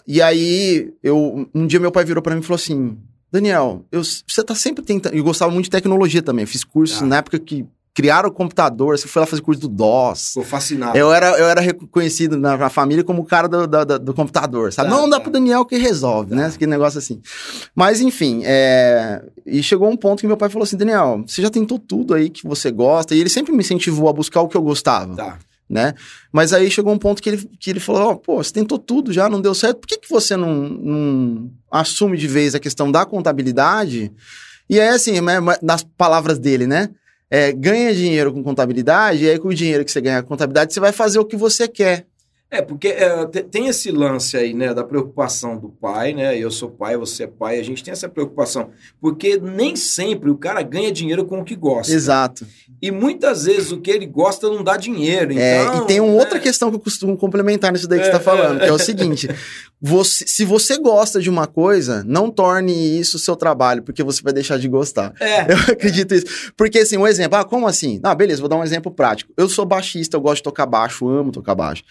e aí, eu, um dia meu pai virou para mim e falou assim: Daniel, eu, você tá sempre tentando. Eu gostava muito de tecnologia também. Fiz cursos ah. na época que criaram o computador. Você foi lá fazer curso do DOS. Ficou fascinado. Eu era, eu era reconhecido na, na família como o cara do, do, do computador, sabe? Tá, não, dá tá. pro Daniel que resolve, né? tá. né? Aquele negócio assim. Mas, enfim, é... e chegou um ponto que meu pai falou assim: Daniel, você já tentou tudo aí que você gosta. E ele sempre me incentivou a buscar o que eu gostava. Tá né? Mas aí chegou um ponto que ele, que ele falou: oh, pô, você tentou tudo já, não deu certo, por que, que você não, não assume de vez a questão da contabilidade? E aí, assim, né, nas palavras dele, né? É, ganha dinheiro com contabilidade, e aí com o dinheiro que você ganha com contabilidade, você vai fazer o que você quer. É, porque é, tem esse lance aí, né, da preocupação do pai, né? Eu sou pai, você é pai, a gente tem essa preocupação. Porque nem sempre o cara ganha dinheiro com o que gosta. Exato. E muitas vezes o que ele gosta não dá dinheiro. Então, é, e tem uma né? outra questão que eu costumo complementar nisso daí que é, você está falando, que é o seguinte: você, se você gosta de uma coisa, não torne isso seu trabalho, porque você vai deixar de gostar. É. Eu acredito isso. Porque, assim, um exemplo, ah, como assim? Ah, beleza, vou dar um exemplo prático. Eu sou baixista, eu gosto de tocar baixo, amo tocar baixo.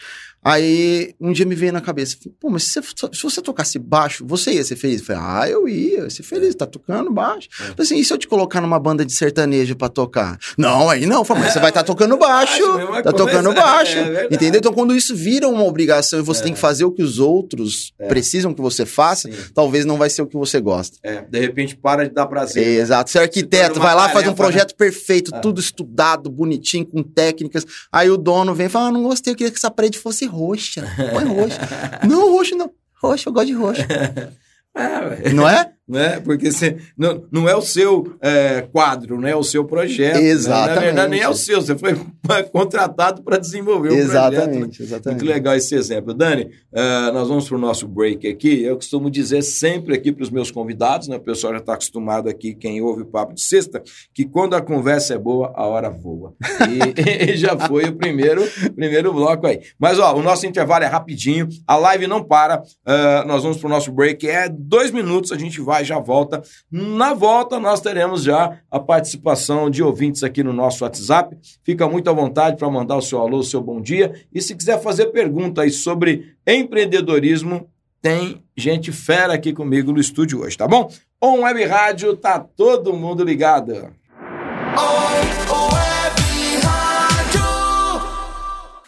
Aí um dia me veio na cabeça, pô, mas se você, se você tocasse baixo, você ia ser feliz? Eu falei, ah, eu ia, ser feliz, tá tocando baixo. É. Falei assim, e se eu te colocar numa banda de sertanejo pra tocar? Não, aí não, falei, mas você vai estar tá tocando baixo, tá tocando baixo, é entendeu? Então quando isso vira uma obrigação e você é. tem que fazer o que os outros é. precisam que você faça, Sim. talvez não vai ser o que você gosta. É, de repente para de dar prazer. Né? Exato, você é arquiteto, vai lá, faz um projeto né? perfeito, é. tudo estudado, bonitinho, com técnicas, aí o dono vem e fala, ah, não gostei, eu queria que essa parede fosse roxa. Põe roxo. não, roxo não. Roxo, eu gosto de roxo. (laughs) É, não é? Né? Porque você, não, não é o seu é, quadro, não é o seu projeto. Exatamente. Né? Na verdade, nem é o seu, você foi (laughs) contratado para desenvolver o exatamente, projeto. Né? Exatamente. Muito legal esse exemplo. Dani, uh, nós vamos para o nosso break aqui. Eu costumo dizer sempre aqui para os meus convidados, né? o pessoal já está acostumado aqui, quem ouve o Papo de Sexta, que quando a conversa é boa, a hora voa. E, (laughs) e já foi o primeiro, primeiro bloco aí. Mas, ó, o nosso intervalo é rapidinho, a live não para, uh, nós vamos para o nosso break, é dois minutos, a gente vai vai, já volta. Na volta, nós teremos já a participação de ouvintes aqui no nosso WhatsApp. Fica muito à vontade para mandar o seu alô, o seu bom dia. E se quiser fazer pergunta aí sobre empreendedorismo, tem gente fera aqui comigo no estúdio hoje, tá bom? On Web Rádio, tá todo mundo ligado.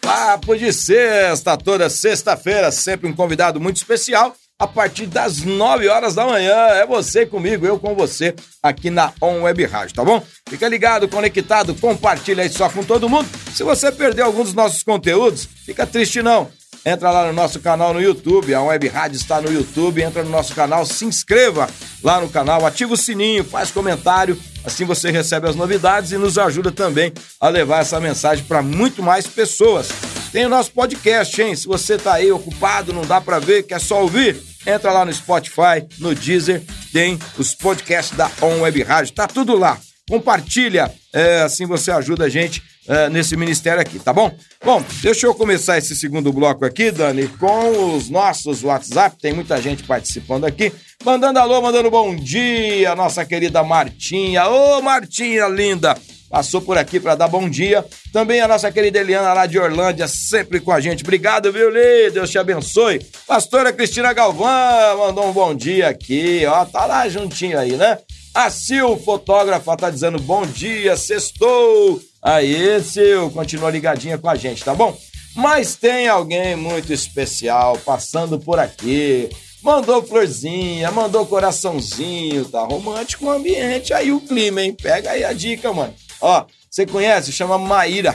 Papo de sexta, toda sexta-feira, sempre um convidado muito especial a partir das 9 horas da manhã. É você comigo, eu com você, aqui na On Web Rádio, tá bom? Fica ligado, conectado, compartilha aí só com todo mundo. Se você perdeu algum dos nossos conteúdos, fica triste não. Entra lá no nosso canal no YouTube, a Web Rádio está no YouTube, entra no nosso canal, se inscreva lá no canal, ativa o sininho, faz comentário, assim você recebe as novidades e nos ajuda também a levar essa mensagem para muito mais pessoas. Tem o nosso podcast, hein? Se você tá aí ocupado, não dá para ver, quer só ouvir, entra lá no Spotify, no Deezer, tem os podcasts da On Web Rádio, tá tudo lá. Compartilha, é, assim você ajuda a gente é, nesse ministério aqui, tá bom? Bom, deixa eu começar esse segundo bloco aqui, Dani, com os nossos WhatsApp. Tem muita gente participando aqui. Mandando alô, mandando bom dia, nossa querida Martinha. Ô, Martinha linda! passou por aqui para dar bom dia. Também a nossa querida Eliana lá de Orlândia, sempre com a gente. Obrigado, viu, Lê? Deus te abençoe. Pastora Cristina Galvão mandou um bom dia aqui, ó, tá lá juntinho aí, né? A Sil, fotógrafa, tá dizendo bom dia, sextou. Aí, Sil, continua ligadinha com a gente, tá bom? Mas tem alguém muito especial passando por aqui. Mandou florzinha, mandou coraçãozinho, tá romântico o ambiente, aí o clima, hein? Pega aí a dica, mano. Ó, você conhece? Chama Maíra.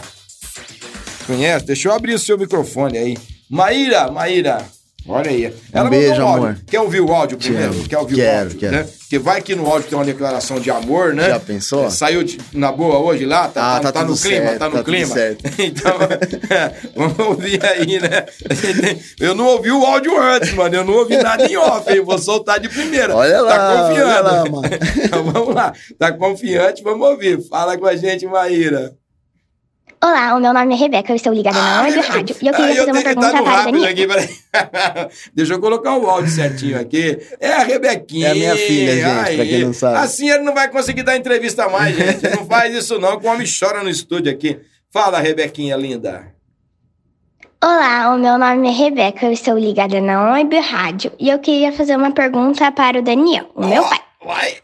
Conhece? Deixa eu abrir o seu microfone aí. Maíra, Maíra, Olha aí. Ela um beijo, um amor. Quer ouvir o áudio primeiro? Quero, Quer ouvir quero, o áudio? Quero. Né? Porque vai que no áudio tem uma declaração de amor, né? Já pensou? É, saiu de, na boa hoje lá? Tá, ah, tá, tá, tá no clima? certo, tá no tá clima? certo. (laughs) então, é, vamos ouvir aí, né? (laughs) Eu não ouvi o áudio antes, mano. Eu não ouvi nada em off, hein? Vou soltar de primeira. Olha lá, Tá confiando? lá, mano. (laughs) então vamos lá. Tá confiante? Vamos ouvir. Fala com a gente, Maíra. Olá, o meu nome é Rebeca, eu estou ligada na Web Rádio e eu queria Ah, fazer uma pergunta para a rápido Daniela. aqui, peraí. (laughs) Deixa eu colocar o áudio certinho aqui. É a Rebequinha. É a minha filha, gente, pra quem não sabe. Assim ele não vai conseguir dar entrevista mais, (laughs) gente. Não faz isso não, que o homem chora no estúdio aqui. Fala, Rebequinha linda. Olá, o meu nome é Rebeca, eu estou ligada na Web Rádio e eu queria fazer uma pergunta para o Daniel, o meu pai.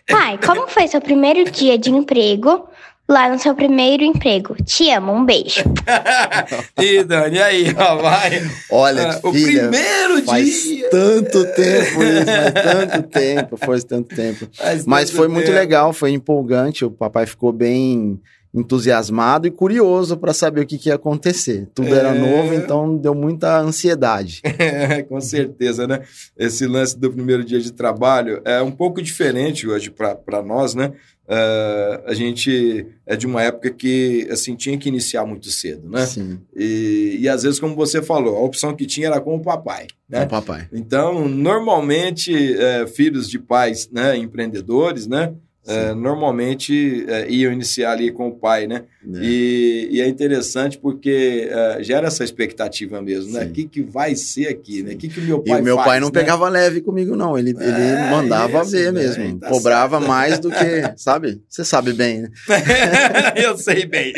Pai, como foi seu primeiro dia de emprego lá no seu primeiro emprego? Te amo, um beijo. (laughs) e Dani, aí, ó, vai. Olha, Ah, o filha, primeiro faz dia. tanto tempo isso, faz tanto tempo, faz tanto tempo. Faz Mas tanto foi muito tempo. legal, foi empolgante, o papai ficou bem entusiasmado e curioso para saber o que, que ia acontecer. Tudo era É. novo, então deu muita ansiedade. (laughs) É, com certeza, né? Esse lance do primeiro dia de trabalho é um pouco diferente hoje para nós, né? É, a gente é de uma época que assim tinha que iniciar muito cedo, né? Sim, E, e às vezes, como você falou, a opção que tinha era com o papai, né? o papai. Então, normalmente, é, filhos de pais né, empreendedores, né? É, normalmente é, iam iniciar ali com o pai, né? É. E, e é interessante porque é, gera essa expectativa mesmo, né? Sim. O que, que vai ser aqui, né? O que, que meu E pai o meu faz, pai não né? pegava leve comigo, não. Ele, ele É, mandava isso, ver né? mesmo. Tá Cobrava mais do que, (laughs) sabe? Você sabe bem, né? (laughs) Eu sei bem.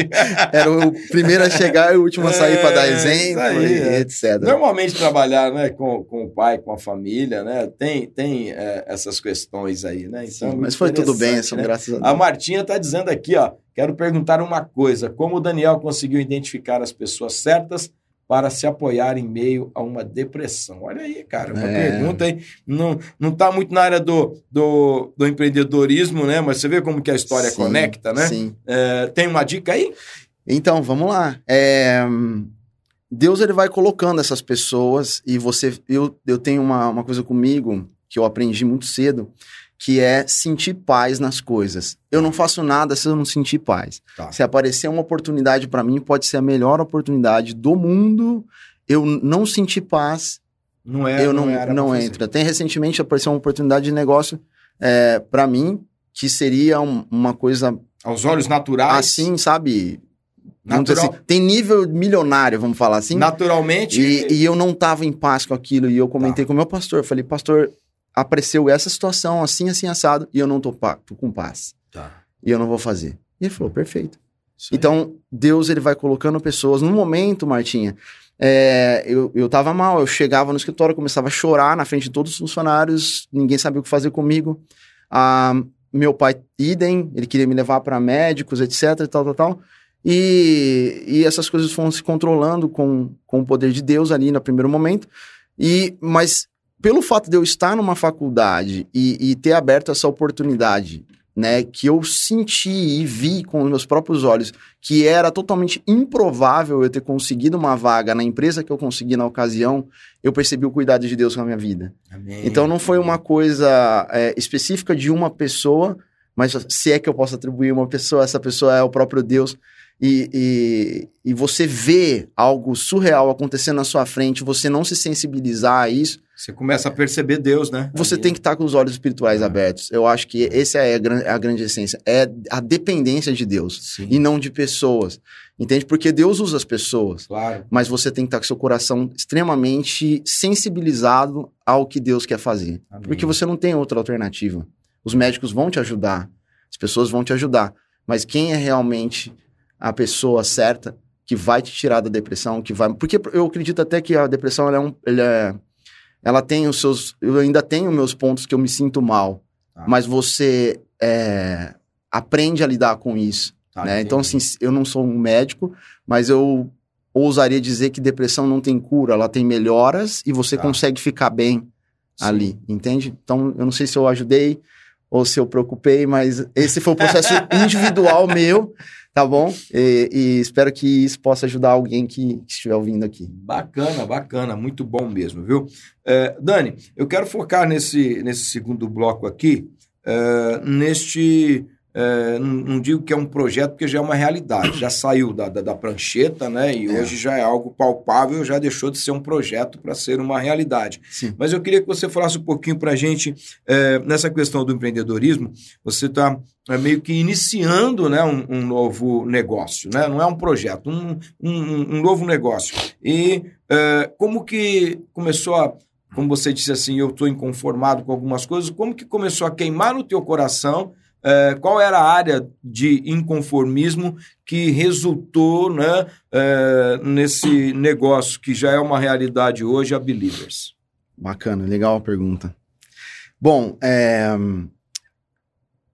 Era o primeiro a chegar e o último a sair para dar É, exemplo aí, e é. etc. Normalmente trabalhar né, com, com o pai, com a família, né? Tem, tem é, essas questões aí, né? Sim, é muito mas foi tudo bem, são né? graças a A Deus. Martinha está dizendo aqui, ó. Quero perguntar uma coisa: como o Daniel conseguiu identificar as pessoas certas para se apoiar em meio a uma depressão? Olha aí, cara, uma É. pergunta aí. Não, não tá muito na área do, do, do empreendedorismo, né? Mas você vê como que a história Sim, conecta, né? Sim. É, tem uma dica aí? Então, vamos lá. É, Deus ele vai colocando essas pessoas e você. Eu, eu tenho uma, uma coisa comigo que eu aprendi muito cedo, que é sentir paz nas coisas. Eu não faço nada se eu não sentir paz. Tá. Se aparecer uma oportunidade para mim, pode ser a melhor oportunidade do mundo. Eu não sentir paz, Não é. eu não, não fazer. entro. Até recentemente apareceu uma oportunidade de negócio é, para mim, que seria um- uma coisa Aos olhos naturais. assim, sabe? Natural- assim, tem nível milionário, vamos falar assim. Naturalmente. E, e eu não tava em paz com aquilo. E eu comentei Tá. com o meu pastor. Falei, pastor, apareceu essa situação assim, assim, assado. E eu não tô, tô com paz. Tá. E eu não vou fazer. E ele falou, perfeito. Então, Deus, ele vai colocando pessoas. No momento, Martinha, é, eu, eu tava mal. Eu chegava no escritório, começava a chorar na frente de todos os funcionários. Ninguém sabia o que fazer comigo. Ah, meu pai, idem. Ele queria me levar para médicos, etc, e tal, tal, tal. E, e essas coisas foram se controlando com, com o poder de Deus ali no primeiro momento. E, mas pelo fato de eu estar numa faculdade e, e ter aberto essa oportunidade, né, que eu senti e vi com os meus próprios olhos que era totalmente improvável eu ter conseguido uma vaga na empresa que eu consegui na ocasião, eu percebi o cuidado de Deus com a minha vida. Amém. Então não foi uma coisa é, específica de uma pessoa, mas se é que eu posso atribuir uma pessoa, essa pessoa é o próprio Deus. E, e, e você vê algo surreal acontecendo na sua frente, você não se sensibilizar a isso, Você começa a perceber Deus, né? você tem que estar com os olhos espirituais Ah. abertos. Eu acho que essa é a, gran- a grande essência, é a dependência de Deus Sim, e não de pessoas. Entende? Porque Deus usa as pessoas, claro. mas você tem que estar com seu coração extremamente sensibilizado ao que Deus quer fazer. Amém. Porque você não tem outra alternativa. Os médicos vão te ajudar, as pessoas vão te ajudar, mas quem é realmente a pessoa certa que vai te tirar da depressão, que vai... Porque eu acredito até que a depressão, ela é um... Ela, é, ela tem os seus... Eu ainda tenho meus pontos que eu me sinto mal, Tá. mas você é, aprende a lidar com isso. Tá, né? Então, assim, eu não sou um médico, mas eu ousaria dizer que depressão não tem cura, ela tem melhoras e você Tá. consegue ficar bem Sim. ali, entende? Então, eu não sei se eu ajudei ou se eu preocupei, mas esse foi o processo (laughs) individual meu, tá bom? E, e espero que isso possa ajudar alguém que, que estiver ouvindo aqui. Bacana, bacana, muito bom mesmo, viu? É, Dani, eu quero focar nesse, nesse segundo bloco aqui, é, neste. É, não, não digo que é um projeto, porque já é uma realidade, já saiu da, da, da prancheta, né? E É. hoje já é algo palpável, já deixou de ser um projeto para ser uma realidade. Sim. Mas eu queria que você falasse um pouquinho para a gente é, nessa questão do empreendedorismo. Você está meio que iniciando né, um, um novo negócio, né? não é um projeto, um, um, um novo negócio. E é, como que começou a, como você disse assim, eu estou inconformado com algumas coisas, como que começou a queimar no teu coração? É, qual era a área de inconformismo que resultou né, é, nesse negócio que já é uma realidade hoje, a Believers? Bacana, legal a pergunta. Bom, é,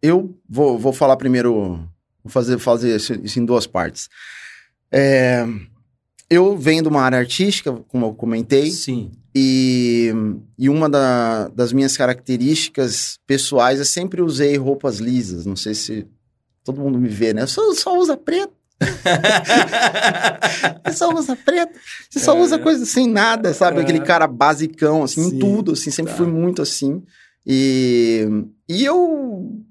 eu vou, vou falar primeiro, vou fazer, fazer isso isso em duas partes. É, eu venho de uma área artística, como eu comentei, Sim. E, e uma da- das minhas características pessoais, eu sempre usei roupas lisas. Não sei se todo mundo me vê, né? Eu só, só usa preto. (laughs) Você só usa preto. Você só É. usa coisa sem nada, sabe? É. Aquele cara basicão, assim, Sim, em tudo, assim. Sempre tá. fui muito assim. E, e eu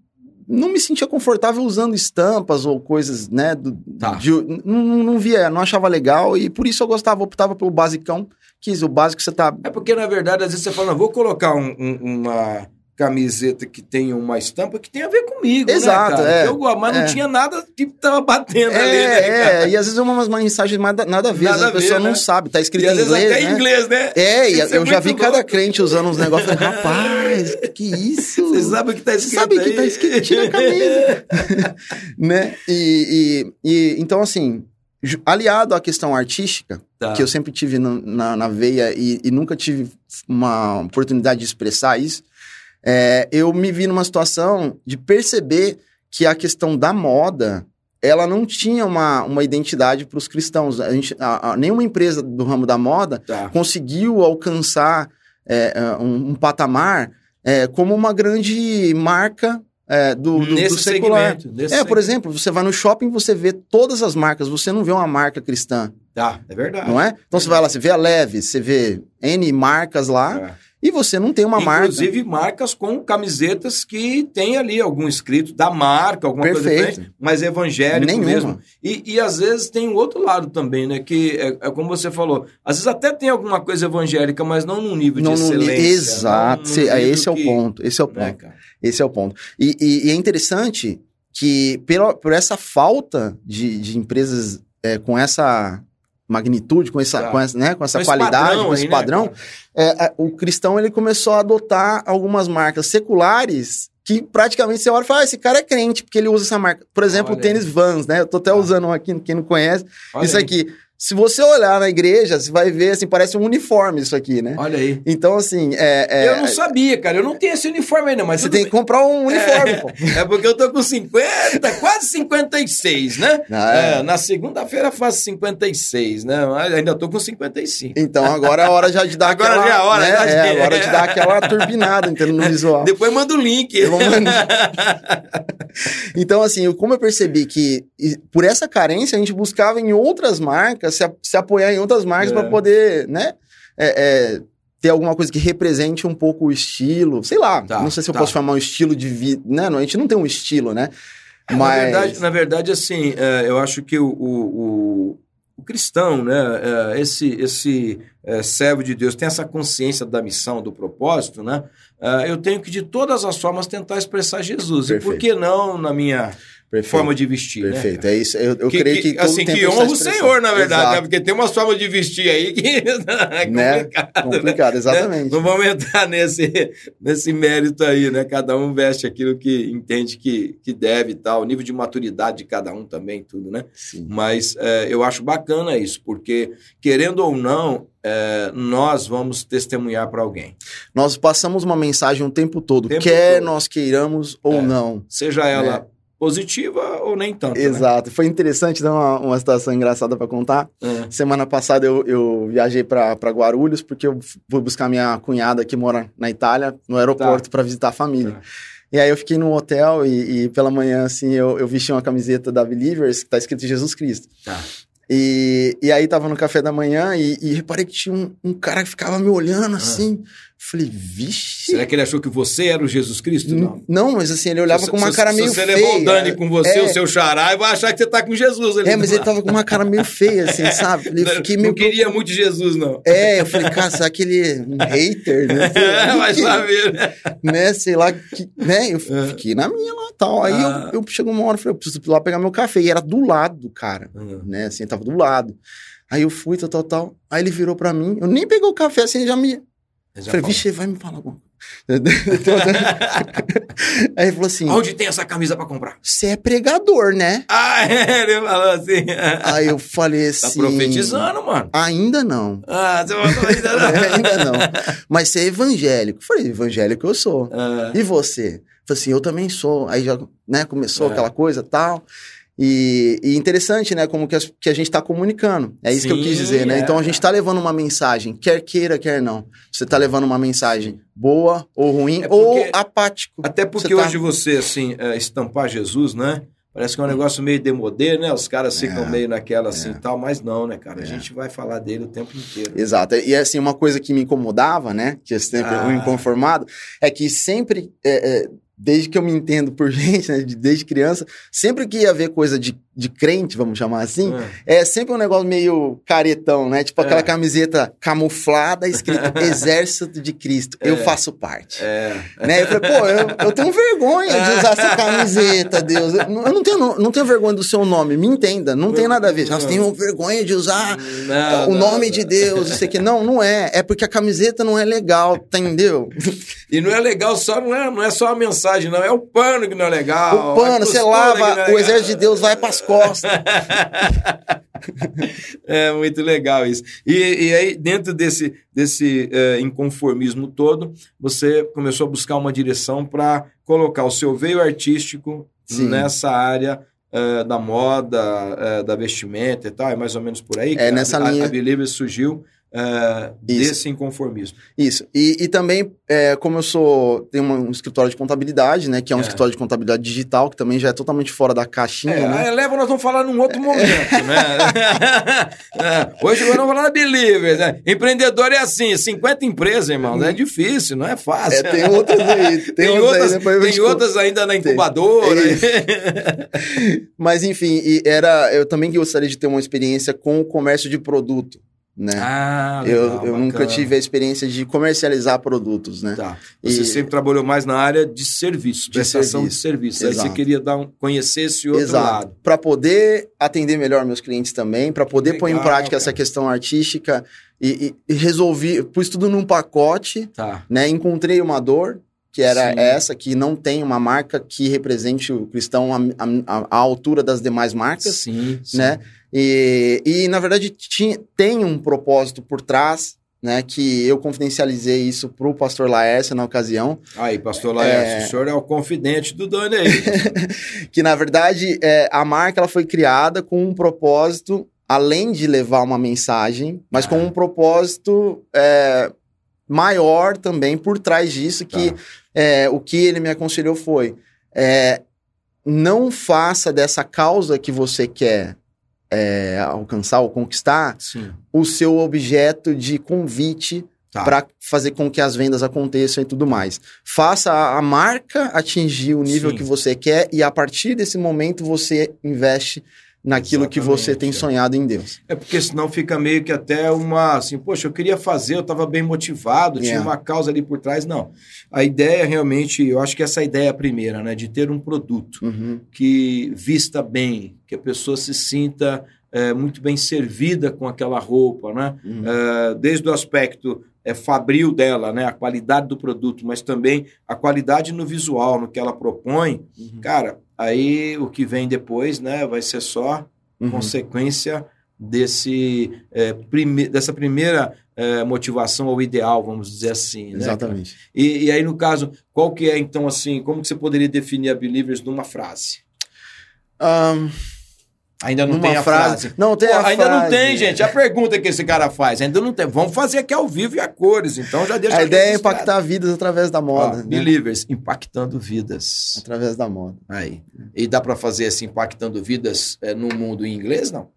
não me sentia confortável usando estampas ou coisas, né? do- Tá. de- não, não- não via, não achava legal. E por isso eu gostava, optava pelo basicão. Quis o básico você tá... É porque, na verdade, às vezes você fala, não, vou colocar um- um- uma camiseta que tem uma estampa que tem a ver comigo, Exato, né, é. Que eu mas É. não tinha nada que tava batendo É, ali, né, é, e às vezes é umas mensagens nada, nada a ver, Nada a a pessoa ver, não né? sabe, tá escrito E em inglês, até né? em inglês, né? É, e é eu já vi cada louco. crente usando uns negócios, (laughs) rapaz, que isso? Você sabe o que tá Você escrito sabe que aí? tá escrito, tira a camisa. (laughs) (laughs) né? E, e, e, então, assim, aliado à questão artística, Tá. que eu sempre tive no- na, na veia e, e nunca tive uma oportunidade de expressar isso, é, eu me vi numa situação de perceber que a questão da moda ela não tinha uma, uma identidade para os cristãos. A gente, a- a- nenhuma empresa do ramo da moda Tá. conseguiu alcançar é, é, um, um patamar é, como uma grande marca é, do, do, Nesse do secular. segmento. Nesse É, por segmento. exemplo, você vai no shopping, você vê todas as marcas, você não vê uma marca cristã, Tá, é verdade. não é? Então você vai lá, você vê a Leves, você vê N marcas lá, É. e você não tem uma marca. Inclusive marcas com camisetas que tem ali algum escrito da marca, alguma coisa Perfeito. diferente, mas evangélico Nenhuma. mesmo. E, e às vezes tem o outro lado também, né? Que é, é como você falou, às vezes até tem alguma coisa evangélica, mas não num nível Não, de não, excelência. exato, não num Cê- é, nível esse é o que- ponto, esse é o ponto. né? Esse é o ponto. E, e- e é interessante que, pela, por essa falta de, de empresas é, com essa magnitude, com essa, Tá. com essa, né, com essa Com qualidade, padrão com esse aí, né, padrão, cara? é, o cristão ele começou a adotar algumas marcas seculares que praticamente você olha e fala, ah, esse cara é crente, porque ele usa essa marca. Por exemplo, Olha o tênis Vans, né? Eu tô até Tá. usando um aqui, quem não conhece. Olha isso aí, aqui. Se você olhar na igreja, você vai ver, assim, parece um uniforme isso aqui, né? Olha aí. Então, assim, é... é- eu não sabia, cara. Eu não tenho esse uniforme ainda, mas você tem que comprar um uniforme, É. pô. (laughs) É porque eu tô com 50, quase 56, né? Ah, é. É, na segunda-feira faço 56, né? Mas ainda tô com 55. Então agora é a hora já de dar (laughs) Agora aquela... já é a hora, né? já de- É, agora de dar aquela (laughs) turbinada, entendeu? No visual. Depois manda o link. Eu vou mandar. Então, assim, como eu percebi que por essa carência a gente buscava em outras marcas, se, se apoiar em outras marcas É. para poder, né? é, é, ter alguma coisa que represente um pouco o estilo. Sei lá, Tá, não sei se eu tá. posso chamar um estilo de vida. Né? Não, a gente não tem um estilo, né? Na, Mas. verdade, na verdade, assim, é, eu acho que o, o, o- cristão, né, é, esse, esse é, servo de Deus tem essa consciência da missão, do propósito, né? é, eu tenho que, de todas as formas, tentar expressar Jesus. E por Perfeito. que não, na minha Perfeito. forma de vestir, né, Perfeito, cara? é isso. Eu, eu que, creio que, que, assim, que honra o. Senhor, na verdade, né? Porque tem umas formas de vestir aí que (laughs) é Né? complicado. Complicado, exatamente. Não vamos entrar nesse, nesse mérito aí, né? Cada um veste aquilo que entende que, que deve e tal, o nível de maturidade de cada um também, tudo, né? Sim. Mas é, eu acho bacana isso, porque, querendo ou não, é, nós vamos testemunhar para alguém. Nós passamos uma mensagem o tempo todo, O tempo quer todo. nós queiramos ou É. não. Seja ela positiva ou nem tanto. né? Exato. Foi interessante, dar uma, uma situação engraçada para contar. É. Semana passada eu, eu viajei para Guarulhos, porque eu fui buscar minha cunhada que mora na Itália, no aeroporto, para visitar a família. Tá. E aí eu fiquei num hotel e, e pela manhã, assim, eu, eu vesti uma camiseta da Believers, que tá escrito Jesus Cristo. Tá. E, e aí tava no café da manhã e, e reparei que tinha um, um cara que ficava me Ah. olhando assim. Falei, vixe. Será que ele achou que você era o Jesus Cristo? Não. Não, mas assim, ele olhava Se- com uma se- cara se meio você feia. levou o Dani com você, É. o seu xará, e vai achar que você tá com Jesus ali. É, mas ele tava com uma cara meio feia, assim, (laughs) sabe? Falei, Não, meio. queria muito Jesus, não. É, eu falei, cara, será que ele é um hater, né? (laughs) É, vai saber, né? né? Sei lá, que, né? Eu fiquei na minha lá e tal. Aí Ah. eu, eu chegou uma hora, eu falei, eu preciso ir lá pegar meu café. E era do lado do cara, né? Assim, tava do lado. Aí eu fui, tal, tal, tal. Aí ele virou pra mim, eu nem peguei o café, assim, ele já me. Já falei, vixe, vai me falar alguma coisa. (laughs) Aí ele falou assim: Onde tem essa camisa pra comprar? você é pregador, né? Ah, é, ele falou assim. Aí eu falei Tá assim. profetizando, mano. Ainda não. Ah, você falou ainda não. (laughs) É, ainda não. Mas você é evangélico. Eu falei, evangélico eu sou. Ah, E você? Falei assim, eu também sou. Aí já, né, começou É. aquela coisa tal. E, e interessante, né, como que, as- que a gente está comunicando. É isso que eu quis Sim, dizer, né? é. Então a gente está levando uma mensagem, quer queira, quer não. Você está levando uma mensagem boa ou ruim, É porque- ou apático. Até porque Você tá- hoje você, assim, é, estampar Jesus, né? Parece que é um negócio meio demodê, né? Os caras ficam É, meio naquela assim é. e tal, mas não, né, cara? A É. gente vai falar dele o tempo inteiro. Exato. E assim, uma coisa que me incomodava, né? Que é sempre Ah. um inconformado, é que sempre, é, é, desde que eu me entendo por (laughs) gente, né, de- desde criança, sempre que ia ver coisa de, de crente, vamos chamar assim, Ah. é sempre um negócio meio caretão, né? Tipo aquela É. camiseta camuflada escrito (laughs) Exército de Cristo. Eu É. faço parte. É. Né? Eu falei, pô, eu, eu tenho vergonha de usar essa camiseta, Deus. Eu, eu não, tenho, não tenho vergonha do seu nome, me entenda, não tem nada a ver. Nós tenho vergonha de usar Não, o não, nome não. de Deus, isso aqui. Não, não é. É porque a camiseta não é legal, entendeu? E não é legal só, não é, não é só a mensagem, não. É o pano que não é legal. o pano, você lava, é o exército de Deus vai pras costas. (laughs) É muito legal isso. E, e aí, dentro desse, desse é, inconformismo todo, você começou a buscar uma direção para colocar o seu veio artístico Sim. nessa área é, da moda, é, da vestimenta e tal. É mais ou menos por aí que É, a- nessa a, linha. a Believers surgiu é, Isso. desse inconformismo. Isso. E, e também, é, como eu sou. Tenho um escritório de contabilidade, né? Que é um É. escritório de contabilidade digital, que também já é totalmente fora da caixinha, É, né? a Eleva nós vamos falar num outro momento, né? (laughs) É, Hoje nós vamos falar da Believers, né? Empreendedor é assim, 50 empresas, irmão, é difícil, não é fácil. É, tem outras aí. (laughs) Tem, Tem, outras, aí, tem outras ainda na incubadora. (laughs) Mas enfim, era, eu também gostaria de ter uma experiência com o comércio de produto, né? ah, eu legal, eu nunca bacana. tive a experiência de comercializar produtos, né? Tá. Você E- sempre trabalhou mais na área de serviço, De prestação de serviço. serviço. Aí você Exato. queria dar um, conhecer esse outro Exato. lado. Para poder atender melhor meus clientes também, para poder pôr em Legal, prática cara. essa questão artística e, e, e resolvi, pus tudo num pacote, Tá. né? Encontrei uma dor que era Sim. essa, que não tem uma marca que represente o cristão à, à- à altura das demais marcas, Sim, sim. E, e na verdade tinha, tem um propósito por trás, né? Que eu confidencializei isso pro pastor Laércio na ocasião, Aí, pastor Laércio, É. o senhor é o confidente do Dani aí. (laughs) que na verdade é, a marca ela foi criada com um propósito, além de levar uma mensagem, mas com Ah. um propósito é, maior também por trás disso, que Tá. é, o que ele me aconselhou foi é, não faça dessa causa que você quer é, alcançar ou conquistar Sim. o seu objeto de convite Tá. para fazer com que as vendas aconteçam e tudo mais. Faça a, a marca atingir o nível Sim. que você quer e a partir desse momento você investe naquilo que você tem é. sonhado em Deus. É porque senão fica meio que até uma assim, poxa, eu queria fazer, eu estava bem motivado, tinha Yeah. uma causa ali por trás. Não. A ideia realmente, eu acho que essa ideia é a primeira, né? De ter um produto Uhum. que vista bem, que a pessoa se sinta é, muito bem servida com aquela roupa, né? Uhum. É, desde o aspecto é, fabril dela, né? A qualidade do produto, mas também a qualidade no visual, no que ela propõe. Uhum. Cara, aí o que vem depois, né? Vai ser só Uhum. consequência desse, é, prime- dessa primeira é, motivação ou ideal, vamos dizer assim. Né? Exatamente. E, e aí, no caso, qual que é, então, assim, como que você poderia definir a Believers numa frase? Ahn, Ainda não numa tem a frase. Não tem Pô, a ainda não frase. tem, gente. A pergunta que esse cara faz, ainda não tem. Vamos fazer aqui ao vivo e a cores, então já deixa A ideia é impactar vidas através da Ó, moda. né? Believers, impactando vidas. Através da moda. Aí. E dá pra fazer esse impactando vidas é, no mundo em inglês, não?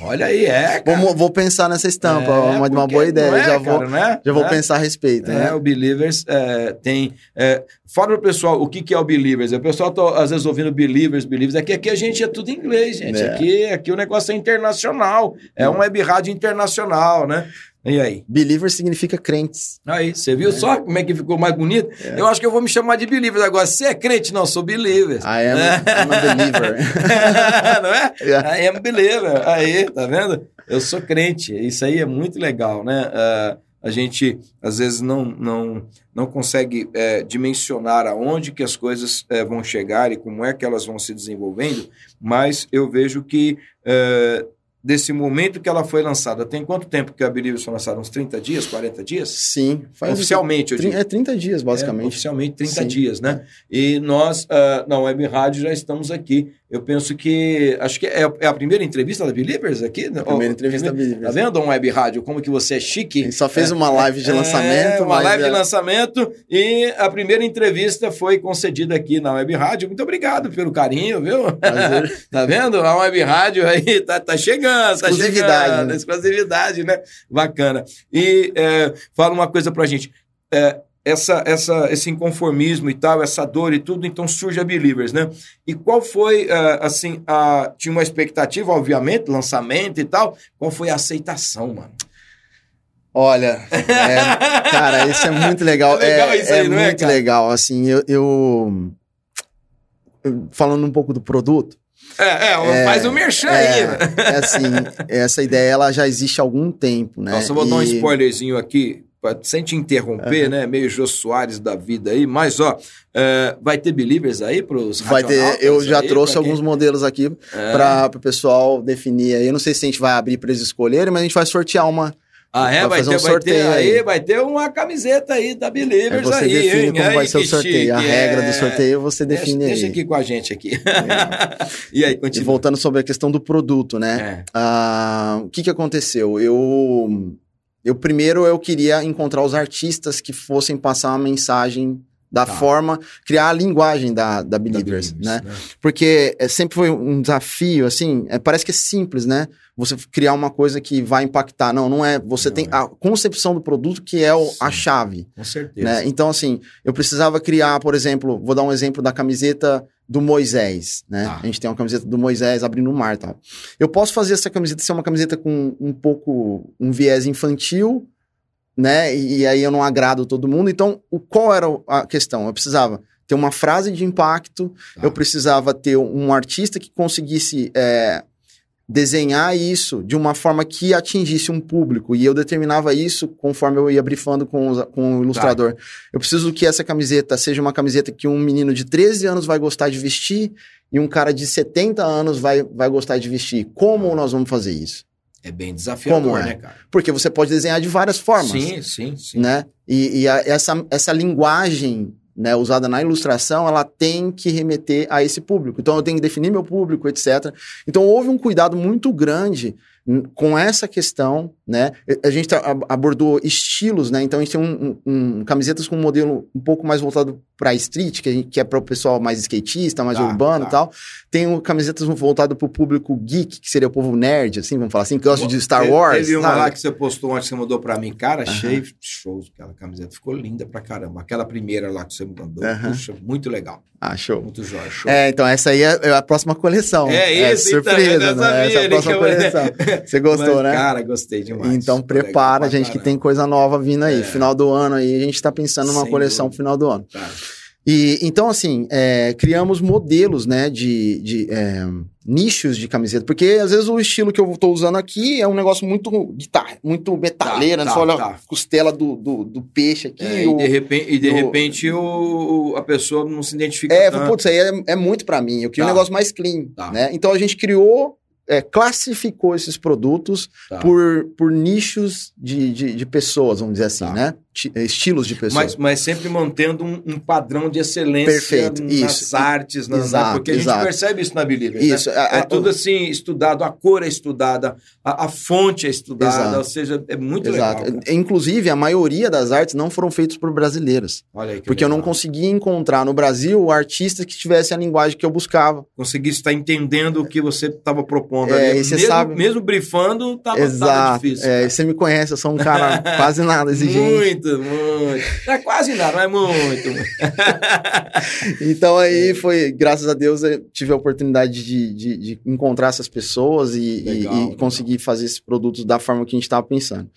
Olha aí, é, cara. Vou, vou pensar nessa estampa, É, uma, uma boa ideia. é, já cara, vou, não é? já vou É? pensar a respeito. É, né? o Believers é, tem. É, fala pro pessoal o que, que é o Believers. O pessoal tá, às vezes, ouvindo Believers, Believers. Aqui, aqui a gente é tudo em inglês, gente. É. Aqui, aqui o negócio é internacional. É uma web rádio internacional, né? E aí? Believer significa crentes. Aí, você viu só como é que ficou mais bonito? Eu acho que eu vou me chamar de Believers agora. Você é crente? Não, sou Believers. I am, I'm a believer. (laughs) não é? (laughs) Yeah. I am believer. Aí, tá vendo? Eu sou crente. Isso aí é muito legal, né? Ah, a gente, às vezes, não, não, não consegue eh, dimensionar aonde que as coisas eh, vão chegar e como é que elas vão se desenvolvendo, mas eu vejo que eh, desse momento que ela foi lançada, tem quanto tempo que a Believers foi lançada? Uns 30 dias, 40 dias? Sim. Faz Oficialmente, eu Trin- digo. É 30 dias, É, basicamente. oficialmente 30 Sim. dias, né? E nós, ah, na Web Rádio, já estamos aqui. Eu penso que. Acho que é, é a primeira entrevista da Believers aqui? né? Primeira entrevista da Tá Believers. vendo, Dom Web Rádio? Como que você é chique? Ele só fez uma live de lançamento. É, uma mas live de é- lançamento e a primeira entrevista foi concedida aqui na Web Rádio. Muito obrigado pelo carinho, viu? Prazer. (laughs) tá vendo? A Web Rádio aí tá, tá chegando, tá Exclusividade, chegando. né? Exclusividade, né? Bacana. E é, fala uma coisa pra gente. É, essa, essa, esse inconformismo e tal, essa dor e tudo, então surge a Believers, né? E qual foi, é, assim, a, tinha uma expectativa, obviamente, lançamento e tal, qual foi a aceitação, mano? Olha, é, cara, isso é muito (laughs) legal. É legal é isso aí, não é, muito cara? legal. Assim, eu, eu- eu- Falando um pouco do produto. É, é, faz o merchan aí, né? É, é assim, essa ideia ela já existe há algum tempo, né? Nossa, eu vou dar um E- spoilerzinho aqui, sem te interromper, né? Meio Jô Soares da vida aí, mas ó, é, vai ter Believers aí pros Vai ter, eu já aí, trouxe pra quem- alguns modelos aqui É. para o pessoal definir aí. Eu não sei se a gente vai abrir para eles escolherem, mas a gente vai sortear uma. Ah, é? vai Vai fazer ter, um vai ter sorteio aí, aí. vai ter uma camiseta aí da Aí Believers você aí, define hein? como Aí, vai ser o sorteio. a chique, regra é. do sorteio você Deixa, define deixa aí. aqui com a gente aqui. (laughs) e aí, E continua. voltando sobre a questão do produto, né? É. Ah, o que que aconteceu? Eu, eu primeiro eu queria encontrar os artistas que fossem passar uma mensagem da Tá. forma, criar a linguagem da, da Believers, Da né? Believers, Porque é, sempre foi um desafio, assim, é, parece que é simples, né? Você criar uma coisa que vai impactar. Não, não é. Você Não tem é. a concepção do produto que é o- a chave, Com certeza. né? Então, assim, eu precisava criar, por exemplo, vou dar um exemplo da camiseta do Moisés, né? Tá. A gente tem uma camiseta do Moisés abrindo o mar e tal. Eu posso fazer essa camiseta ser uma camiseta com um pouco um viés infantil, né? E, e aí eu não agrado todo mundo. Então, o, qual era a questão? Eu precisava ter uma frase de impacto, Tá. eu precisava ter um artista que conseguisse é, desenhar isso de uma forma que atingisse um público. E eu determinava isso conforme eu ia brifando com, os- com o ilustrador. Eu preciso que essa camiseta seja uma camiseta que um menino de 13 anos vai gostar de vestir e um cara de 70 anos vai, vai gostar de vestir. Como nós vamos fazer isso? É bem desafiador, Como é? né, cara? Porque você pode desenhar de várias formas Sim, sim, sim. né? E, e a- essa, essa linguagem né, usada na ilustração, ela tem que remeter a esse público. Então eu tenho que definir meu público, etc. Então houve um cuidado muito grande com essa questão, né? A gente tá- ab- abordou estilos, né? Então a gente tem um, um- um- camisetas com um modelo um pouco mais voltado para street, que, a gente, que é para o pessoal mais skatista, mais Tá, urbano tá. e tal. Tem um, camisetas voltado para o público geek, que seria o povo nerd, assim, vamos falar assim, que gosta de Star Wars. Teve uma sabe? lá que você postou ontem, que você mandou pra mim. Cara, achei show aquela camiseta. Ficou linda pra caramba. Aquela primeira lá que você mandou. Puxa, muito legal. Ah, show. Muito jóia, show. É, então essa aí é é a próxima coleção. É isso, então, surpresa, já né? Essa é a próxima eu- coleção. Você gostou, Mas, né? Cara, gostei demais. Então prepara, gente, que tem coisa nova vindo aí. É. Final do ano aí, a gente tá pensando numa Sem coleção final do ano. Tá. E então, assim, é, criamos modelos, né, de, de é, nichos de camiseta. Porque às vezes o estilo que eu tô usando aqui é um negócio muito guitarra, muito metaleira. Tá, né? Você olha tá. a costela do, do, do peixe aqui. É, o- e de repente, e de o- repente o, a pessoa não se identifica É, tanto. putz, aí é, é muito pra mim. Eu queria Tá. um negócio mais clean, Tá. né? Então a gente criou, é, classificou esses produtos Tá. por, por nichos de, de, de pessoas, vamos dizer assim, Tá. né? Ti- Estilos de pessoas. Mas, mas sempre mantendo um, um padrão de excelência Perfeito, nas isso. artes, nas, né? Exato, porque a gente exato. percebe isso na Believer. Isso. Né? a- É a- tudo assim, estudado, a cor é estudada, a, a fonte é estudada, Exato. ou seja, é muito Exato. legal. cara. Inclusive, a maioria das artes não foram feitas por brasileiras. Olha aí que Porque eu não legal. conseguia encontrar no Brasil artistas que tivessem a linguagem que eu buscava. consegui estar entendendo o que você estava propondo É, ali. você mesmo, sabe- mesmo brifando, tava, tava Exato. difícil. É, você me conhece, eu sou um cara (laughs) quase nada exigente. Muito, muito. Não é quase nada, mas muito. (laughs) Então aí foi, graças a Deus, eu tive a oportunidade de, de, de encontrar essas pessoas e, e- Legal, e legal. conseguir fazer esses produtos da forma que a gente estava pensando.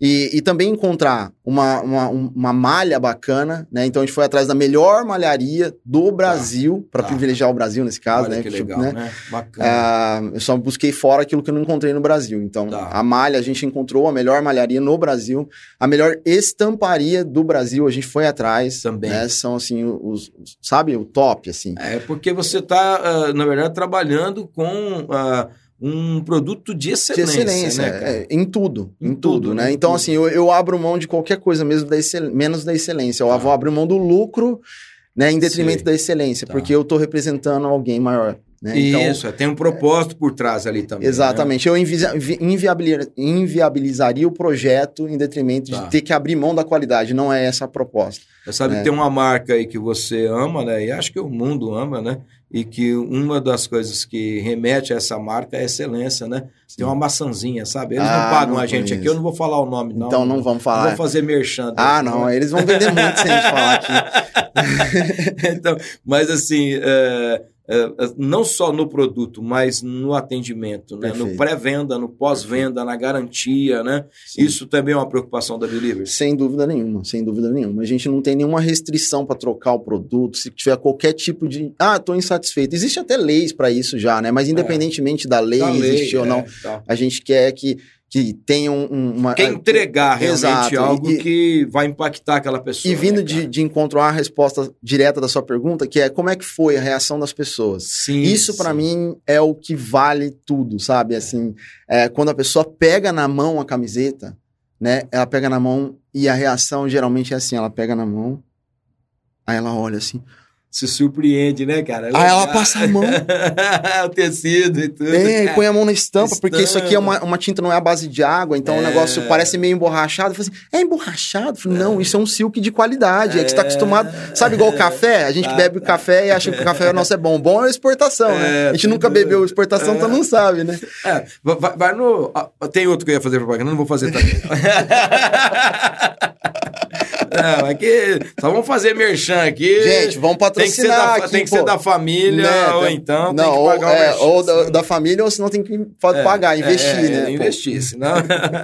E, e também encontrar uma, uma, um- uma malha bacana, né? Então a gente foi atrás da melhor malharia do Brasil, para tá. privilegiar o Brasil nesse caso, Olha né? que Tipo, legal, né? né? Bacana. Ah, eu só busquei fora aquilo que eu não encontrei no Brasil. Então, Tá. a malha, a gente encontrou a melhor malharia no Brasil, a melhor estamparia do Brasil, a gente foi atrás. Também. né? São, assim, os, os- sabe, o top, assim. É porque você está, na verdade, trabalhando com ah, um produto de De excelência, excelência, né, é, em tudo, em, Em tudo, tudo, né? em Então, tudo. assim, eu, eu abro mão de qualquer coisa mesmo da excel- menos da excelência. Eu Tá. vou abrir mão do lucro, né, em detrimento Sei. da excelência, Tá. porque eu tô representando alguém maior, né? Então, Isso, é, tem um propósito por trás ali também. né? Exatamente. Eu invisa- vi- inviabilir- inviabilizaria o projeto em detrimento Tá. de ter que abrir mão da qualidade. Não é essa a proposta. Você sabe É. que tem uma marca aí que você ama, né? E acho que o mundo ama, né? E que uma das coisas que remete a essa marca é a excelência, né? Tem uma maçãzinha, sabe? Eles Ah, não pagam não a gente aqui, eu não vou falar o nome, não. então não vamos Não falar. vou fazer merchan. Ah, não. né? Eles vão vender muito se a gente falar aqui. (laughs) então, mas assim, é, é, não só no produto, mas no atendimento, né? no pré-venda, no pós-venda, na garantia, né? Sim. Isso também é uma preocupação da Believers. Sem dúvida nenhuma, sem dúvida nenhuma. A gente não tem nenhuma restrição para trocar o produto. Se tiver qualquer tipo de. Ah, estou insatisfeito. Existe até leis para isso já, né? Mas independentemente da lei Da lei, existir ou é, não, tal. a gente quer que, que tenha um- um- uma. Quer entregar realmente Exato, algo e- que vai impactar aquela pessoa. E vindo né, de, de encontrar a resposta direta da sua pergunta, que é como é que foi a reação das pessoas? Sim, Isso pra sim. mim é o que vale tudo, sabe? Assim, é, quando a pessoa pega na mão a camiseta, né? Ela pega na mão e a reação geralmente é assim: ela pega na mão, aí ela olha assim, Se surpreende, né, cara? aí ela passa a mão, (laughs) o tecido e tudo. é, e põe a mão na estampa, porque isso aqui é Estampa. uma, uma tinta, não é a base de água, então o É. negócio parece meio emborrachado. Eu falei assim, é emborrachado? Falei, não, isso é um silk de qualidade, é, que você tá acostumado. Sabe igual o café? A gente Tá, bebe o tá. café e acha que o café nosso é bom. Bom é a exportação, né? É, A gente nunca bebeu exportação, então É. não sabe, né? É, vai, vai- vai no. ah, tem outro que eu ia fazer propaganda, não vou fazer também. (laughs) não, é que só vamos fazer merchan aqui. Gente, vamos tem que ser patrocinar da, aqui, tem que ser da família, Né, ou então não, tem que ou, pagar o é, merchan, ou da, da família, ou senão tem que É, pagar, investir, é, né? é, pô? investir, senão.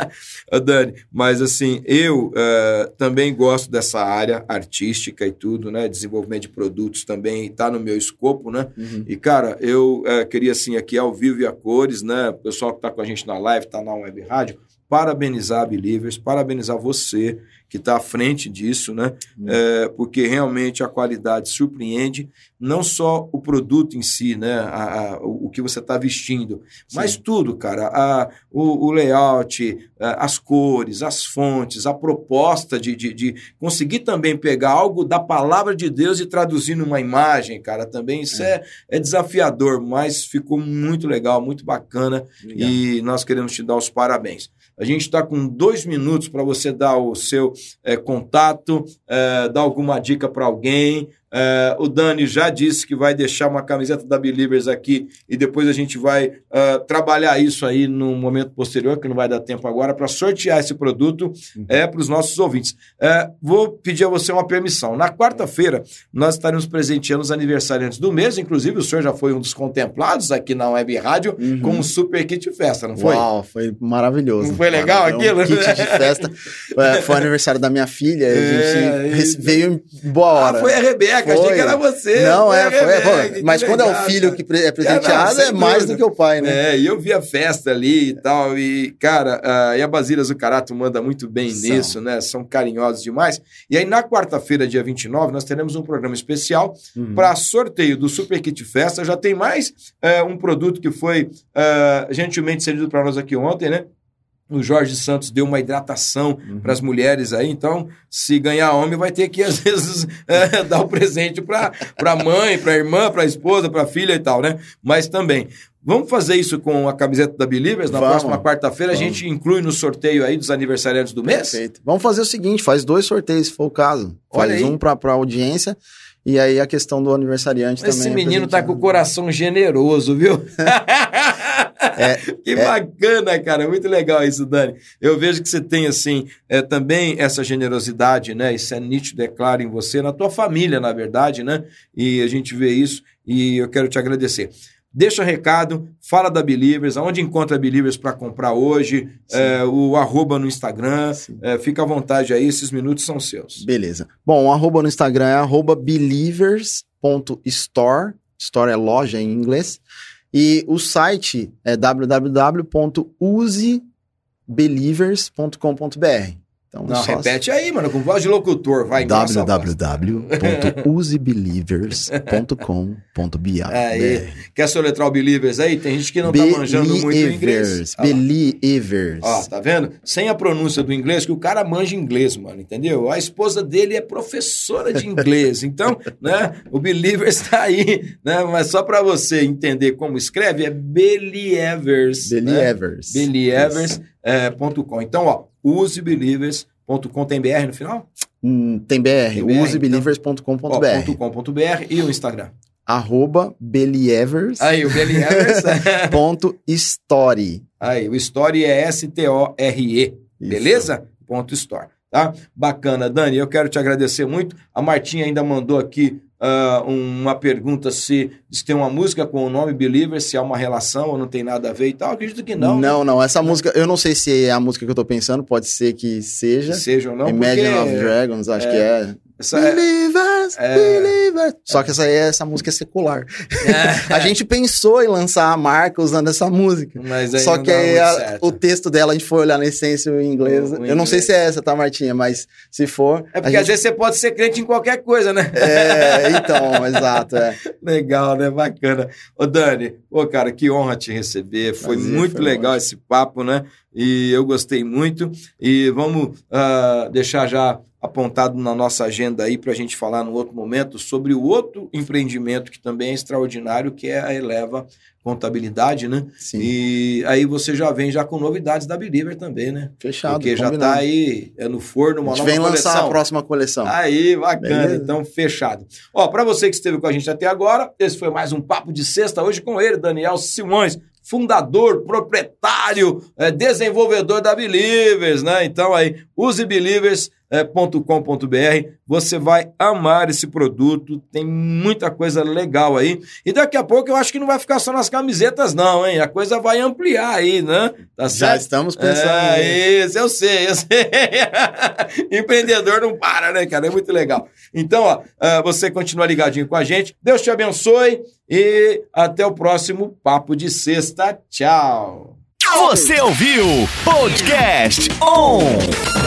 (laughs) Dani, mas assim, eu eh, também gosto dessa área artística e tudo, né? Desenvolvimento de produtos também está no meu escopo, né? Uhum. E, cara, eu eh, queria, assim, aqui ao vivo e a cores, né? O pessoal que está com a gente na live, está na web rádio, parabenizar a Believers, parabenizar você que está à frente disso, né? Hum. Eh, porque realmente a qualidade surpreende, não só o produto em si, né? A- a- o que você está vestindo, mas tudo, cara. A- o, o layout, as cores, as fontes, a proposta de, de, de conseguir também pegar algo da palavra de Deus e traduzir numa imagem, cara, também isso é, é desafiador, mas ficou muito legal, muito bacana Legal. e nós queremos te dar os parabéns. A gente está com dois minutos para você dar o seu eh, contato, eh, dar alguma dica para alguém, É, o Dani já disse que vai deixar uma camiseta da Believers aqui e depois a gente vai uh, trabalhar isso aí num momento posterior, que não vai dar tempo agora, para sortear esse produto uhum. é, para os nossos ouvintes. É, vou pedir a você uma permissão. Na quarta-feira, nós estaremos presenteando os aniversariantes do mês, inclusive o senhor já foi um dos contemplados aqui na Web Rádio uhum. com um super kit festa, não foi? Uau, foi maravilhoso. Não foi legal aquilo? Um kit de festa. (laughs) É, foi aniversário da minha filha, a é, gente veio em boa hora. Ah, foi a Rebeca, foi. achei que era você. Não, é, foi. Rebeca, mas quando legal, é o filho que é presenteado, é mais do que o pai, né? É, e eu vi a festa ali e tal, e, cara, uh, e a Basília Zucarato manda muito bem São. nisso, né? São carinhosos demais. E aí, na quarta-feira, dia 29, nós teremos um programa especial uhum. para sorteio do Super Kit Festa. Já tem mais uh, um produto que foi uh, gentilmente cedido para nós aqui ontem, né? O Jorge Santos deu uma hidratação uhum. para as mulheres aí, então, se ganhar homem, vai ter que, (laughs) às vezes, é, dar o presente para a mãe, para a irmã, para a esposa, para a filha e tal, né? Mas também. Vamos fazer isso com a camiseta da Believers? Na Vamos. próxima quarta-feira a gente inclui no sorteio aí dos aniversariantes do mês? Perfeito. Vamos fazer o seguinte: faz dois sorteios, se for o caso. Olha faz aí. um para a audiência e aí a questão do aniversariante Esse também. Esse menino tá com o coração generoso, viu? (laughs) é, (laughs) que é... bacana, cara. Muito legal isso, Dani. Eu vejo que você tem, assim, é, também essa generosidade, né? Isso é nítido, é claro em você, na tua família, na verdade, né? E a gente vê isso e eu quero te agradecer. Deixa recado, fala da Believers, aonde encontra a Believers para comprar hoje, é, o arroba no Instagram, é, fica à vontade aí, esses minutos são seus. Beleza. Bom, o arroba no Instagram é arroba believers.store, store é loja em inglês, e o site é www.usebelievers.com.br. Então, não, só... repete aí, mano, com voz de locutor, vai www.usebelievers.com.br Aí, quer soletrar o Believers aí? Tem gente que não tá manjando muito inglês. Ah, Believers. Ó, tá vendo? Sem a pronúncia do inglês, que o cara manja inglês, mano, entendeu? A esposa dele é professora de inglês, então, (laughs) né, o Believers tá aí, né, mas só para você entender como escreve, é Believers. Believers. Né? Believers.com. É, então, ó, usebelievers.com. Tem BR no final? Hum, tem BR, tem usebelievers.com.br. .com.br e o Instagram? Arroba Believers. Aí, o Believers. (laughs) ponto story. Aí, o story é S-T-O-R-E, beleza? Ponto store, tá? Bacana. Dani, eu quero te agradecer muito. A Martinha ainda mandou aqui uh, uma pergunta se, se tem uma música com o nome Believer, se há uma relação ou não tem nada a ver e tal. Acredito que não. Não, não. Essa música, eu não sei se é a música que eu tô pensando, pode ser que seja. Que seja ou não. Imagine porque... of Dragons, acho é, que é. Essa believers, é... believers. Só que essa aí, essa música é secular. É. (laughs) a gente pensou em lançar a marca usando essa música. Só que aí a, o texto dela, a gente foi olhar na essência em inglês. O, o eu inglês. não sei se é essa, tá, Martinha? Mas se for. É porque gente... às vezes você pode ser crente em qualquer coisa, né? É, então, (laughs) exato. É. Legal, né? Bacana. Ô, Dani, ô, cara, que honra te receber. Foi Prazer, muito foi legal esse papo, né? E eu gostei muito. E vamos uh, deixar já apontado na nossa agenda aí para a gente falar no outro momento sobre o outro empreendimento que também é extraordinário, que é a Eleva Contabilidade, né? Sim. E aí você já vem já com novidades da Believer também, né? Fechado. Porque já está aí é no forno uma a gente nova vem coleção. lançar a próxima coleção. Aí, bacana. Beleza. Então, fechado. Ó, para você que esteve com a gente até agora, esse foi mais um Papo de Sexta, hoje com ele, Daniel Simões fundador, proprietário, é, desenvolvedor da Believers, né? Então aí, use Believers com.br. Você vai amar esse produto, tem muita coisa legal aí. E daqui a pouco eu acho que não vai ficar só nas camisetas, não, hein? A coisa vai ampliar aí, né? Tá Já estamos pensando. É, isso, eu sei, eu sei. (laughs) Empreendedor não para, né, cara? É muito legal. Então, ó, é, você continua ligadinho com a gente. Deus te abençoe e até o próximo Papo de Sexta. Tchau. Você ouviu Podcast On!